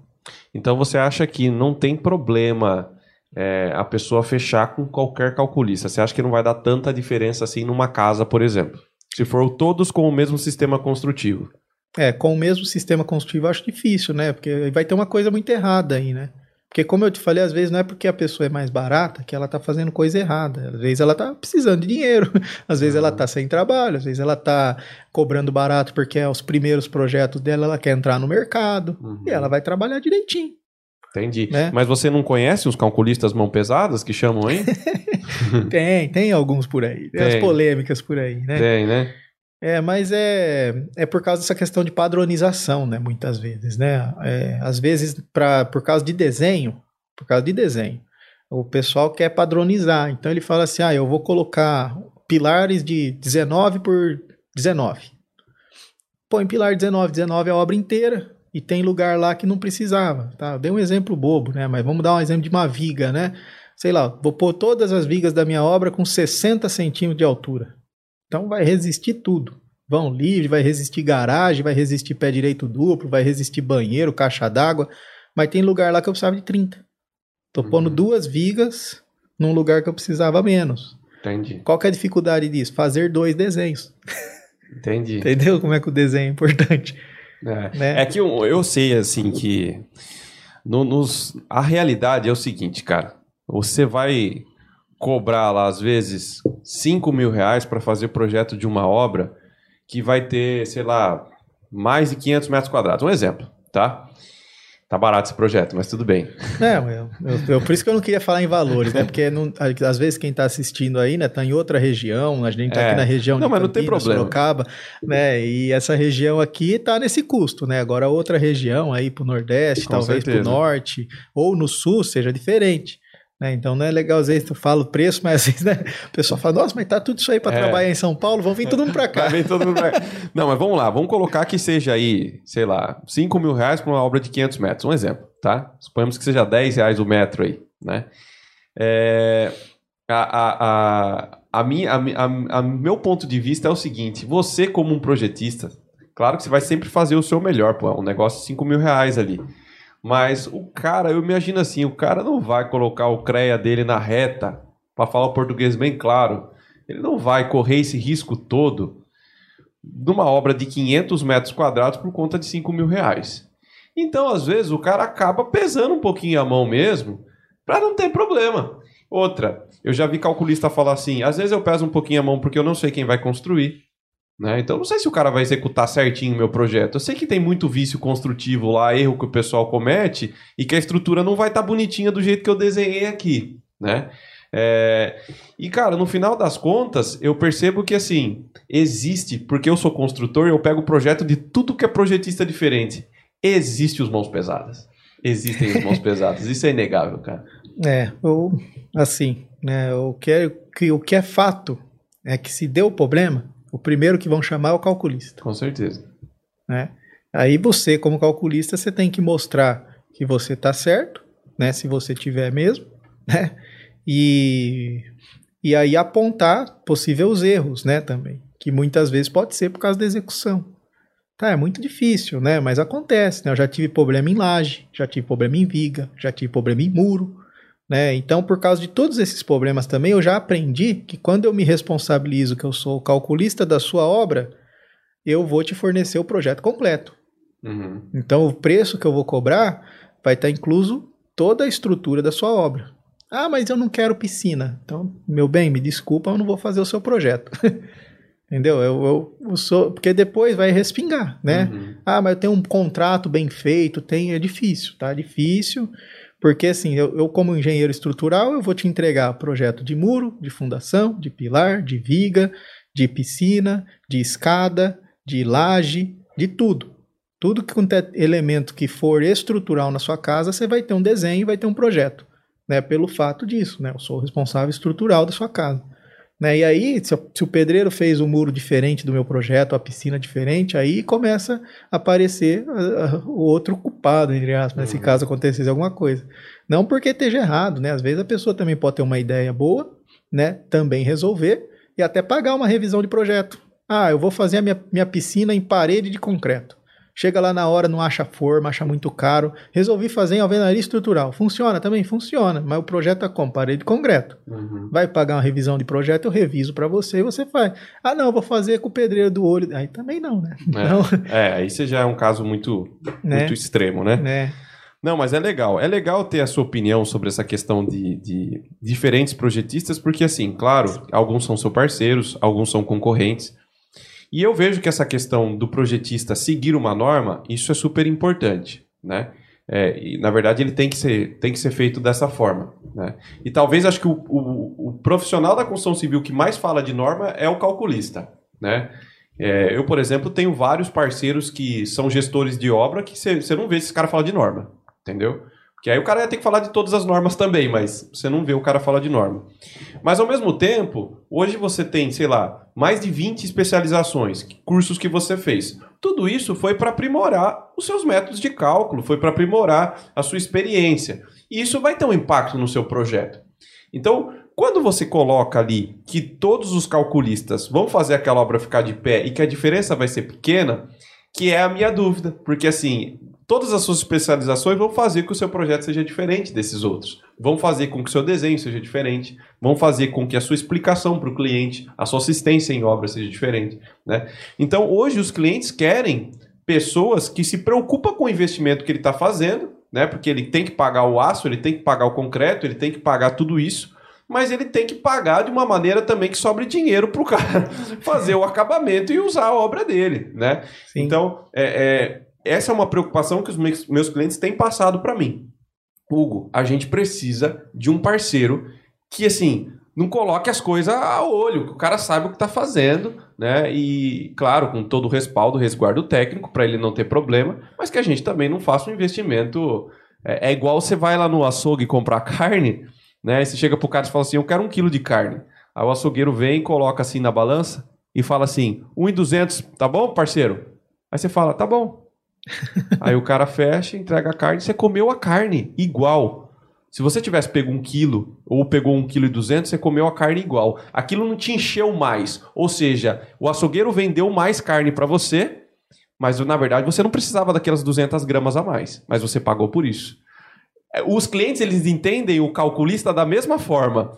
Então você acha que não tem problema é, a pessoa fechar com qualquer calculista? Você acha que não vai dar tanta diferença assim numa casa, por exemplo? Se for todos com o mesmo sistema construtivo. É, com o mesmo sistema construtivo eu acho difícil, né? Porque vai ter uma coisa muito errada aí, né? Porque como eu te falei, às vezes não é porque a pessoa é mais barata que ela tá fazendo coisa errada. Às vezes ela tá precisando de dinheiro, às vezes ela tá sem trabalho, às vezes ela tá cobrando barato porque é os primeiros projetos dela, ela quer entrar no mercado uhum. e ela vai trabalhar direitinho. Entendi. Né? Mas você não conhece os calculistas mão pesadas que chamam aí? tem, tem alguns por aí. Tem, tem as polêmicas por aí, né? Tem, né? É, mas é, é por causa dessa questão de padronização, né? Muitas vezes, né? É, às vezes, pra, por causa de desenho, por causa de desenho, o pessoal quer padronizar. Então ele fala assim: ah, eu vou colocar pilares de 19 por 19. Põe pilar 19, 19 é a obra inteira. E tem lugar lá que não precisava, tá? dei um exemplo bobo, né? Mas vamos dar um exemplo de uma viga, né? Sei lá, vou pôr todas as vigas da minha obra com 60 centímetros de altura. Então vai resistir tudo. Vão livre, vai resistir garagem, vai resistir pé direito duplo, vai resistir banheiro, caixa d'água. Mas tem lugar lá que eu precisava de 30. Tô uhum. pondo duas vigas num lugar que eu precisava menos. Entendi. Qual que é a dificuldade disso? Fazer dois desenhos. Entendi. Entendeu como é que o desenho é importante? É, né? é que eu, eu sei, assim, que no, nos, a realidade é o seguinte, cara. Você vai cobrar lá, às vezes, 5 mil reais para fazer o projeto de uma obra que vai ter, sei lá, mais de 500 metros quadrados. Um exemplo, tá? Tá barato esse projeto, mas tudo bem. É, eu, eu, por isso que eu não queria falar em valores, né? Porque não, às vezes quem está assistindo aí, né, tá em outra região, a gente tá é. aqui na região não, de mas Campinas, não tem problema. Sorocaba, né? E essa região aqui tá nesse custo, né? Agora outra região aí pro Nordeste, Com talvez certeza. pro Norte, ou no Sul seja diferente. Né? Então não é legal, às vezes tu fala o preço, mas às vezes né, o pessoal fala, nossa, mas tá tudo isso aí para é. trabalhar em São Paulo, vamos vir todo mundo para cá. Todo mundo pra... Não, mas vamos lá, vamos colocar que seja aí, sei lá, 5 mil reais para uma obra de 500 metros, um exemplo, tá? Suponhamos que seja 10 reais o metro aí, né? É... A, a, a, a, minha, a, a, a meu ponto de vista é o seguinte, você como um projetista, claro que você vai sempre fazer o seu melhor, pô, é um negócio de 5 mil reais ali. Mas o cara, eu imagino assim, o cara não vai colocar o CREA dele na reta, para falar o português bem claro. Ele não vai correr esse risco todo numa obra de 500 metros quadrados por conta de 5 mil reais. Então, às vezes, o cara acaba pesando um pouquinho a mão mesmo, para não ter problema. Outra, eu já vi calculista falar assim: às vezes eu peso um pouquinho a mão porque eu não sei quem vai construir. Né? Então não sei se o cara vai executar certinho o meu projeto. Eu sei que tem muito vício construtivo lá, erro que o pessoal comete e que a estrutura não vai estar tá bonitinha do jeito que eu desenhei aqui, né? É... E cara, no final das contas, eu percebo que assim existe, porque eu sou construtor, eu pego o projeto de tudo que é projetista diferente. Existe os mãos pesadas. Existem os mãos pesadas. Isso é inegável, cara. É, ou assim, né? O que é, que, o que é fato é que se deu o problema o primeiro que vão chamar é o calculista. Com certeza. Né? Aí você, como calculista, você tem que mostrar que você está certo, né? Se você tiver mesmo, né? E, e aí apontar possíveis erros, né? Também. Que muitas vezes pode ser por causa da execução. Tá, é muito difícil, né? Mas acontece, né? Eu já tive problema em laje, já tive problema em viga, já tive problema em muro, né? Então, por causa de todos esses problemas também, eu já aprendi que quando eu me responsabilizo que eu sou o calculista da sua obra, eu vou te fornecer o projeto completo. Uhum. Então, o preço que eu vou cobrar vai estar incluso toda a estrutura da sua obra. Ah, mas eu não quero piscina. Então, meu bem, me desculpa, eu não vou fazer o seu projeto. Entendeu? Eu, eu, eu, sou. Porque depois vai respingar, né? Uhum. Ah, mas eu tenho um contrato bem feito, tem. É difícil, tá? Difícil. Porque assim, eu, eu, como engenheiro estrutural, eu vou te entregar projeto de muro, de fundação, de pilar, de viga, de piscina, de escada, de laje, de tudo. Tudo que é elemento que for estrutural na sua casa, você vai ter um desenho e vai ter um projeto, né? Pelo fato disso, né? Eu sou o responsável estrutural da sua casa. Né? E aí, se, se, o pedreiro fez um muro diferente do meu projeto, a piscina diferente, aí começa a aparecer o outro culpado, entre aspas, né? se uhum. caso acontecesse alguma coisa. Não porque esteja errado, né? Às vezes a pessoa também pode ter uma ideia boa, né? Também resolver e até pagar uma revisão de projeto. Ah, eu vou fazer a minha, minha piscina em parede de concreto. Chega lá na hora, não acha forma, acha muito caro. Resolvi fazer em alvenaria estrutural. Funciona também? Funciona. Mas o projeto é como? Parede de concreto. Uhum. Vai pagar uma revisão de projeto, eu reviso para você e você faz. Ah, não, vou fazer com o pedreiro do olho. Aí também não, né? É, então... é aí você já é um caso muito, né? muito extremo, né? né? Não, mas é legal. É legal ter a sua opinião sobre essa questão de, de diferentes projetistas, porque, assim, claro, alguns são seus parceiros, alguns são concorrentes. E eu vejo que essa questão do projetista seguir uma norma, isso é super importante, né? É, e, na verdade, ele tem que ser, tem que ser feito dessa forma. Né? E talvez acho que o, o, o, profissional da construção civil que mais fala de norma é o calculista. Né? É, eu, por exemplo, tenho vários parceiros que são gestores de obra que você não vê esse cara falar de norma. Entendeu? Que aí o cara ia ter que falar de todas as normas também, mas você não vê o cara falar de norma. Mas ao mesmo tempo, hoje você tem, sei lá, mais de 20 especializações, cursos que você fez. Tudo isso foi para aprimorar os seus métodos de cálculo, foi para aprimorar a sua experiência. E isso vai ter um impacto no seu projeto. Então, quando você coloca ali que todos os calculistas vão fazer aquela obra ficar de pé e que a diferença vai ser pequena, que é a minha dúvida. Porque assim, todas as suas especializações vão fazer com que o seu projeto seja diferente desses outros. Vão fazer com que o seu desenho seja diferente, vão fazer com que a sua explicação para o cliente, a sua assistência em obra seja diferente. Né? Então, hoje, os clientes querem pessoas que se preocupam com o investimento que ele está fazendo, né? porque ele tem que pagar o aço, ele tem que pagar o concreto, ele tem que pagar tudo isso, mas ele tem que pagar de uma maneira também que sobre dinheiro para o cara fazer o acabamento e usar a obra dele. Né? Então, é, é essa é uma preocupação que os meus clientes têm passado para mim. Hugo, a gente precisa de um parceiro que, assim, não coloque as coisas a olho, que o cara saiba o que está fazendo, né? E, claro, com todo o respaldo, resguardo técnico, para ele não ter problema, mas que a gente também não faça um investimento. É, é igual você vai lá no açougue comprar carne, né? E você chega pro cara e fala assim: Eu quero um quilo de carne. Aí o açougueiro vem, coloca assim na balança e fala assim: 1,200, tá bom, parceiro? Aí você fala: Tá bom. Aí o cara fecha, entrega a carne, você comeu a carne igual. Se você tivesse pego um quilo ou pegou um quilo e duzentos, você comeu a carne igual. Aquilo não te encheu mais. Ou seja, o açougueiro vendeu mais carne para você, mas na verdade você não precisava daquelas 200 gramas a mais, mas você pagou por isso. É, os clientes eles entendem o calculista da mesma forma.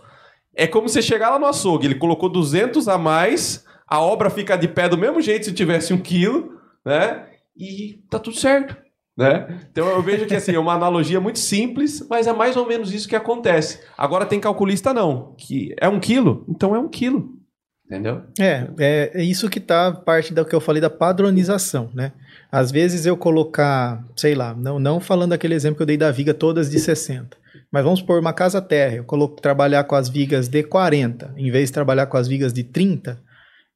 É como você chegar lá no açougue, ele colocou 200 a mais, a obra fica de pé do mesmo jeito se tivesse um quilo, né? E tá tudo certo. Né? Então eu vejo que assim, é uma analogia muito simples, mas é mais ou menos isso que acontece. Agora tem calculista não, que é um quilo, então é um quilo. Entendeu? É, é, é isso que tá parte do que eu falei da padronização, né? Às vezes eu colocar, sei lá, não, não falando aquele exemplo que eu dei da viga todas de 60, mas vamos por uma casa terra, eu coloco trabalhar com as vigas de 40, em vez de trabalhar com as vigas de 30,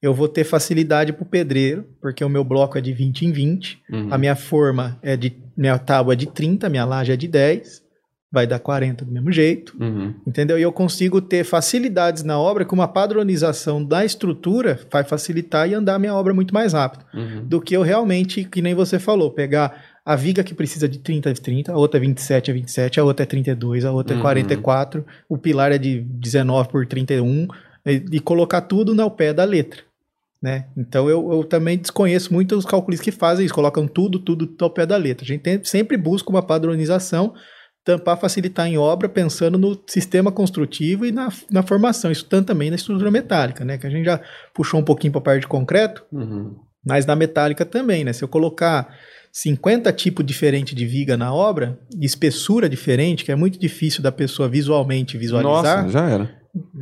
eu vou ter facilidade para o pedreiro, porque o meu bloco é de 20 em 20, uhum. a minha forma é de. Minha tábua é de 30, minha laje é de 10, vai dar 40 do mesmo jeito, uhum. entendeu? E eu consigo ter facilidades na obra com uma padronização da estrutura vai facilitar e andar a minha obra muito mais rápido uhum. do que eu realmente, que nem você falou, pegar a viga que precisa de 30 é 30, a outra é 27 é 27, a outra é 32, a outra é 44, uhum. o pilar é de 19 por 31 e, e colocar tudo no pé da letra. Né? Então eu, eu, também desconheço muito os calculistas que fazem isso, colocam tudo, tudo ao pé da letra. A gente tem, sempre busca uma padronização para facilitar em obra, pensando no sistema construtivo e na, na formação. Isso tanto também na estrutura metálica, né? Que a gente já puxou um pouquinho para a parte de concreto, uhum. mas na metálica também, né? Se eu colocar 50 tipos diferentes de viga na obra, espessura diferente, que é muito difícil da pessoa visualmente visualizar. Nossa, já era.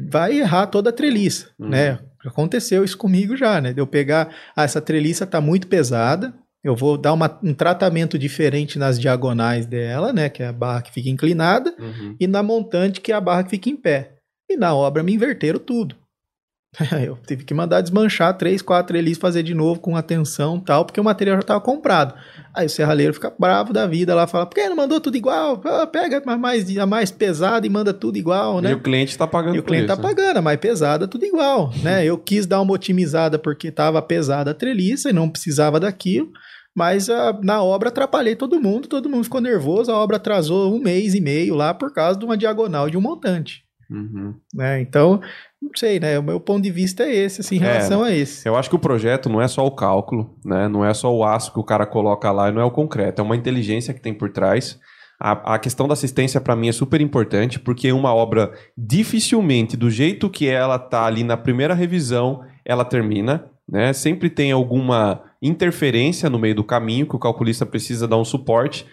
Vai errar toda a treliça, uhum. né? Aconteceu isso comigo já, né? De eu pegar, ah, essa treliça tá muito pesada, eu vou dar uma, um tratamento diferente nas diagonais dela, né? Que é a barra que fica inclinada, uhum. e na montante, que é a barra que fica em pé. E na obra me inverteram tudo. eu tive que mandar desmanchar três, quatro elis, fazer de novo com atenção tal, porque o material já estava comprado. Aí o serralheiro fica bravo da vida lá, fala, por que não mandou tudo igual? Ah, pega a mais, a mais pesada e manda tudo igual, né? E o cliente está pagando E o cliente está pagando, a mais pesada, tudo igual, né? Eu quis dar uma otimizada porque estava pesada a treliça e não precisava daquilo, mas a, ah, na obra atrapalhei todo mundo, todo mundo ficou nervoso, a obra atrasou um mês e meio lá por causa de uma diagonal de um montante. Uhum. Né? Então, não sei, né? O meu ponto de vista é esse, assim, em é, relação é, a esse. Eu acho que o projeto não é só o cálculo, né? Não é só o aço que o cara coloca lá e não é o concreto, é uma inteligência que tem por trás. A, a questão da assistência para mim é super importante, porque uma obra dificilmente, do jeito que ela tá ali na primeira revisão, ela termina, né? Sempre tem alguma interferência no meio do caminho que o calculista precisa dar um suporte.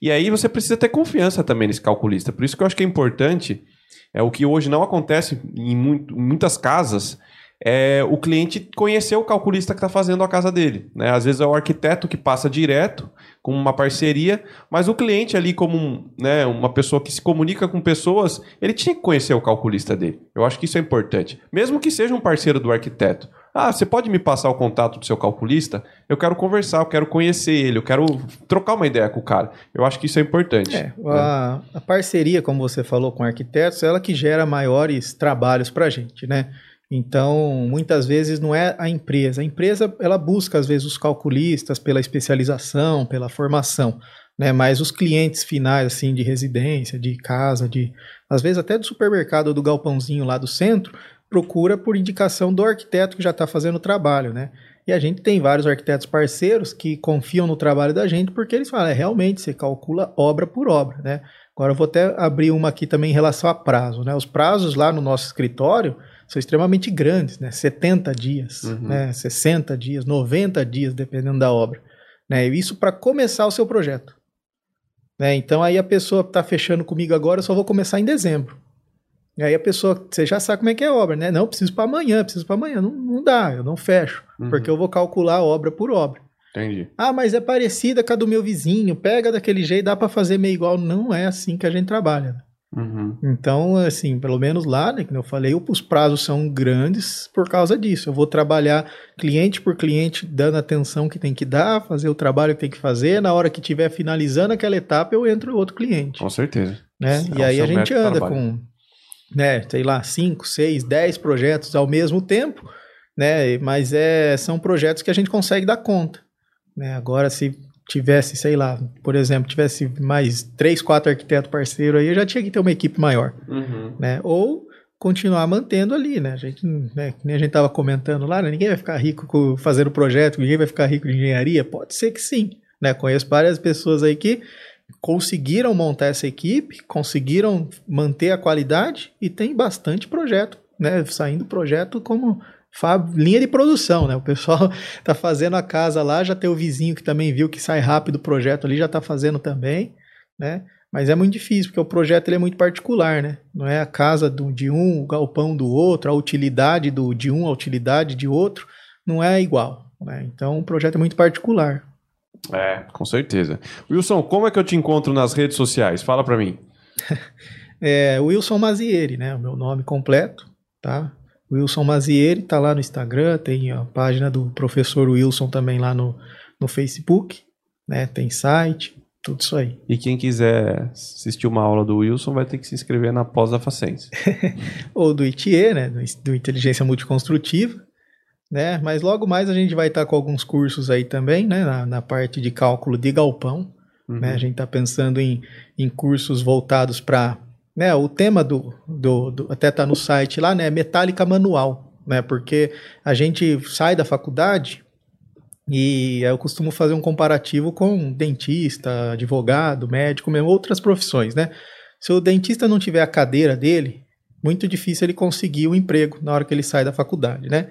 E aí você precisa ter confiança também nesse calculista. Por isso que eu acho que é importante, é o que hoje não acontece em muito, muitas casas, é o cliente conhecer o calculista que está fazendo a casa dele. Né? Às vezes é o arquiteto que passa direto com uma parceria, mas o cliente ali como um, né, uma pessoa que se comunica com pessoas, ele tinha que conhecer o calculista dele. Eu acho que isso é importante. Mesmo que seja um parceiro do arquiteto. Ah, você pode me passar o contato do seu calculista? Eu quero conversar, eu quero conhecer ele, eu quero trocar uma ideia com o cara. Eu acho que isso é importante. É, a, a parceria, como você falou, com arquitetos, ela que gera maiores trabalhos para a gente, né? Então, muitas vezes não é a empresa. A empresa, ela busca, às vezes, os calculistas pela especialização, pela formação, né? Mas os clientes finais, assim, de residência, de casa, de... Às vezes até do supermercado ou do galpãozinho lá do centro, procura por indicação do arquiteto que já está fazendo o trabalho, né? E a gente tem vários arquitetos parceiros que confiam no trabalho da gente porque eles falam, é, realmente, você calcula obra por obra, né? Agora eu vou até abrir uma aqui também em relação a prazo, né? Os prazos lá no nosso escritório são extremamente grandes, né? 70 dias, uhum. né? 60 dias, 90 dias, dependendo da obra. Né? Isso para começar o seu projeto. Né? Então aí a pessoa está fechando comigo agora, eu só vou começar em dezembro. E aí a pessoa, você já sabe como é que é a obra, né? Não, preciso para amanhã, preciso para amanhã. Não, não dá, eu não fecho, uhum. porque eu vou calcular obra por obra. Entendi. Ah, mas é parecida com a do meu vizinho, pega daquele jeito, dá para fazer meio igual. Não é assim que a gente trabalha. Uhum. Então, assim, pelo menos lá, né, como eu falei, os prazos são grandes por causa disso. Eu vou trabalhar cliente por cliente, dando atenção que tem que dar, fazer o trabalho que tem que fazer. Na hora que estiver finalizando aquela etapa, eu entro outro cliente. Com certeza. Né? e aí a gente anda com né, sei lá, 5, 6, 10 projetos ao mesmo tempo, né? Mas é, são projetos que a gente consegue dar conta. Né? Agora, se tivesse, sei lá, por exemplo, tivesse mais 3, 4 arquitetos parceiros aí, eu já tinha que ter uma equipe maior. Uhum. Né? Ou continuar mantendo ali, né? A gente, né, que nem a gente estava comentando lá, né? ninguém vai ficar rico fazendo projeto, ninguém vai ficar rico de engenharia. Pode ser que sim. Né? Conheço várias pessoas aí que conseguiram montar essa equipe, conseguiram manter a qualidade e tem bastante projeto, né? Saindo projeto como linha de produção, né? O pessoal tá fazendo a casa lá, já tem o vizinho que também viu que sai rápido o projeto ali, já tá fazendo também, né? Mas é muito difícil, porque o projeto ele é muito particular, né? Não é a casa do, de um, o galpão do outro, a utilidade do, de um, a utilidade de outro, não é igual. Né? Então o projeto é muito particular. É, com certeza. Wilson, como é que eu te encontro nas redes sociais? Fala para mim. é Wilson Mazieri, né? O meu nome completo, tá? Wilson Mazieri tá lá no Instagram, tem a página do professor Wilson também lá no, no Facebook, né? Tem site, tudo isso aí. E quem quiser assistir uma aula do Wilson vai ter que se inscrever na pós da Facens. Ou do ITE, né? Do, do Inteligência Multiconstrutiva né? Mas logo mais a gente vai estar tá com alguns cursos aí também, né? Na, na parte de cálculo de galpão. Uhum. Né? A gente está pensando em, em cursos voltados para. Né, o tema do, do, do até está no site lá, né? Metálica manual, né? Porque a gente sai da faculdade e eu costumo fazer um comparativo com dentista, advogado, médico, mesmo outras profissões, né? Se o dentista não tiver a cadeira dele, muito difícil ele conseguir o um emprego na hora que ele sai da faculdade, né?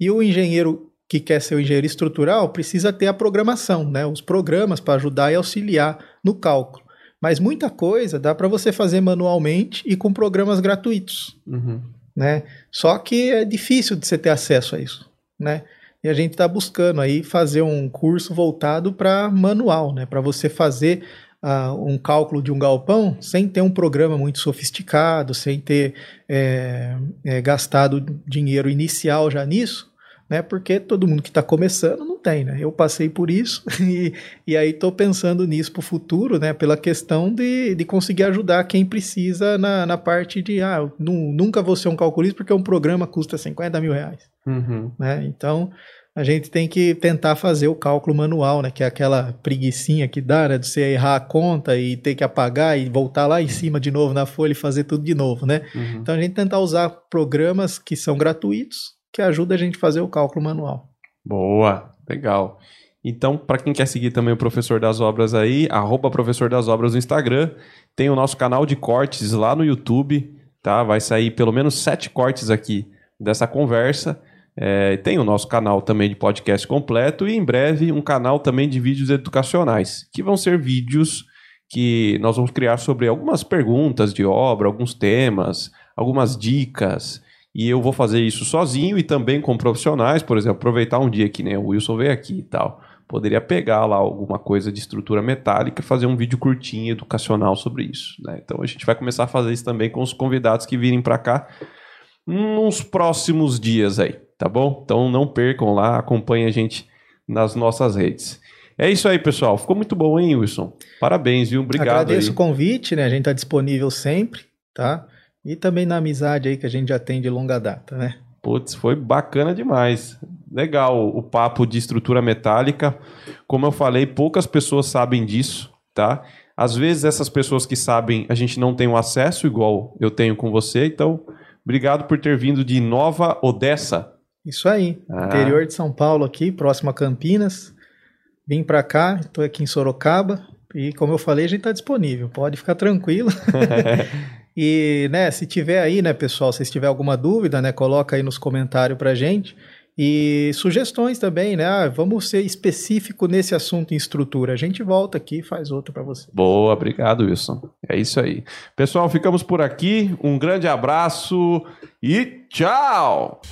E o engenheiro que quer ser o engenheiro estrutural precisa ter a programação, né? os programas para ajudar e auxiliar no cálculo. Mas muita coisa dá para você fazer manualmente e com programas gratuitos. Uhum. Né? Só que é difícil de você ter acesso a isso. Né? E a gente está buscando aí fazer um curso voltado para manual, né? para você fazer uh, um cálculo de um galpão sem ter um programa muito sofisticado, sem ter é, é, gastado dinheiro inicial já nisso, né? Porque todo mundo que está começando não tem, né? Eu passei por isso e, e aí estou pensando nisso para o futuro, né? Pela questão de, de conseguir ajudar quem precisa na, na parte de, ah, nunca vou ser um calculista porque um programa custa 50 mil reais, uhum. né? Então, a gente tem que tentar fazer o cálculo manual, né? Que é aquela preguiçinha que dá, né? De você errar a conta e ter que apagar e voltar lá em cima de novo na folha e fazer tudo de novo, né? Uhum. Então a gente tentar usar programas que são gratuitos, que ajudam a gente a fazer o cálculo manual. Boa, legal. Então, para quem quer seguir também o Professor das Obras aí, arroba Professor das Obras no Instagram, tem o nosso canal de cortes lá no YouTube, tá? Vai sair pelo menos sete cortes aqui dessa conversa. É, tem o nosso canal também de podcast completo e em breve um canal também de vídeos educacionais, que vão ser vídeos que nós vamos criar sobre algumas perguntas de obra, alguns temas, algumas dicas. E eu vou fazer isso sozinho e também com profissionais, por exemplo, aproveitar um dia que nem o Wilson veio aqui e tal. Poderia pegar lá alguma coisa de estrutura metálica, fazer um vídeo curtinho educacional sobre isso. Né? Então a gente vai começar a fazer isso também com os convidados que virem para cá nos próximos dias aí tá bom? Então não percam lá, acompanhem a gente nas nossas redes. É isso aí, pessoal. Ficou muito bom, hein, Wilson? Parabéns, viu? Obrigado. Agradeço aí. o convite, né? A gente está disponível sempre, tá? E também na amizade aí que a gente já tem de longa data, né? Putz, foi bacana demais. Legal o papo de estrutura metálica. Como eu falei, poucas pessoas sabem disso, tá? Às vezes essas pessoas que sabem, a gente não tem o acesso igual eu tenho com você. Então, obrigado por ter vindo de Nova Odessa, isso aí. Ah. Interior de São Paulo aqui, próximo a Campinas. Vim para cá, estou aqui em Sorocaba. E como eu falei, a gente está disponível. Pode ficar tranquilo. E, né, se tiver aí, né, pessoal, se tiver alguma dúvida, né, coloca aí nos comentários pra gente. E sugestões também, né? Ah, vamos ser específico nesse assunto em estrutura. A gente volta aqui e faz outro para você. Boa, obrigado, Wilson. É isso aí. Pessoal, ficamos por aqui. Um grande abraço e tchau!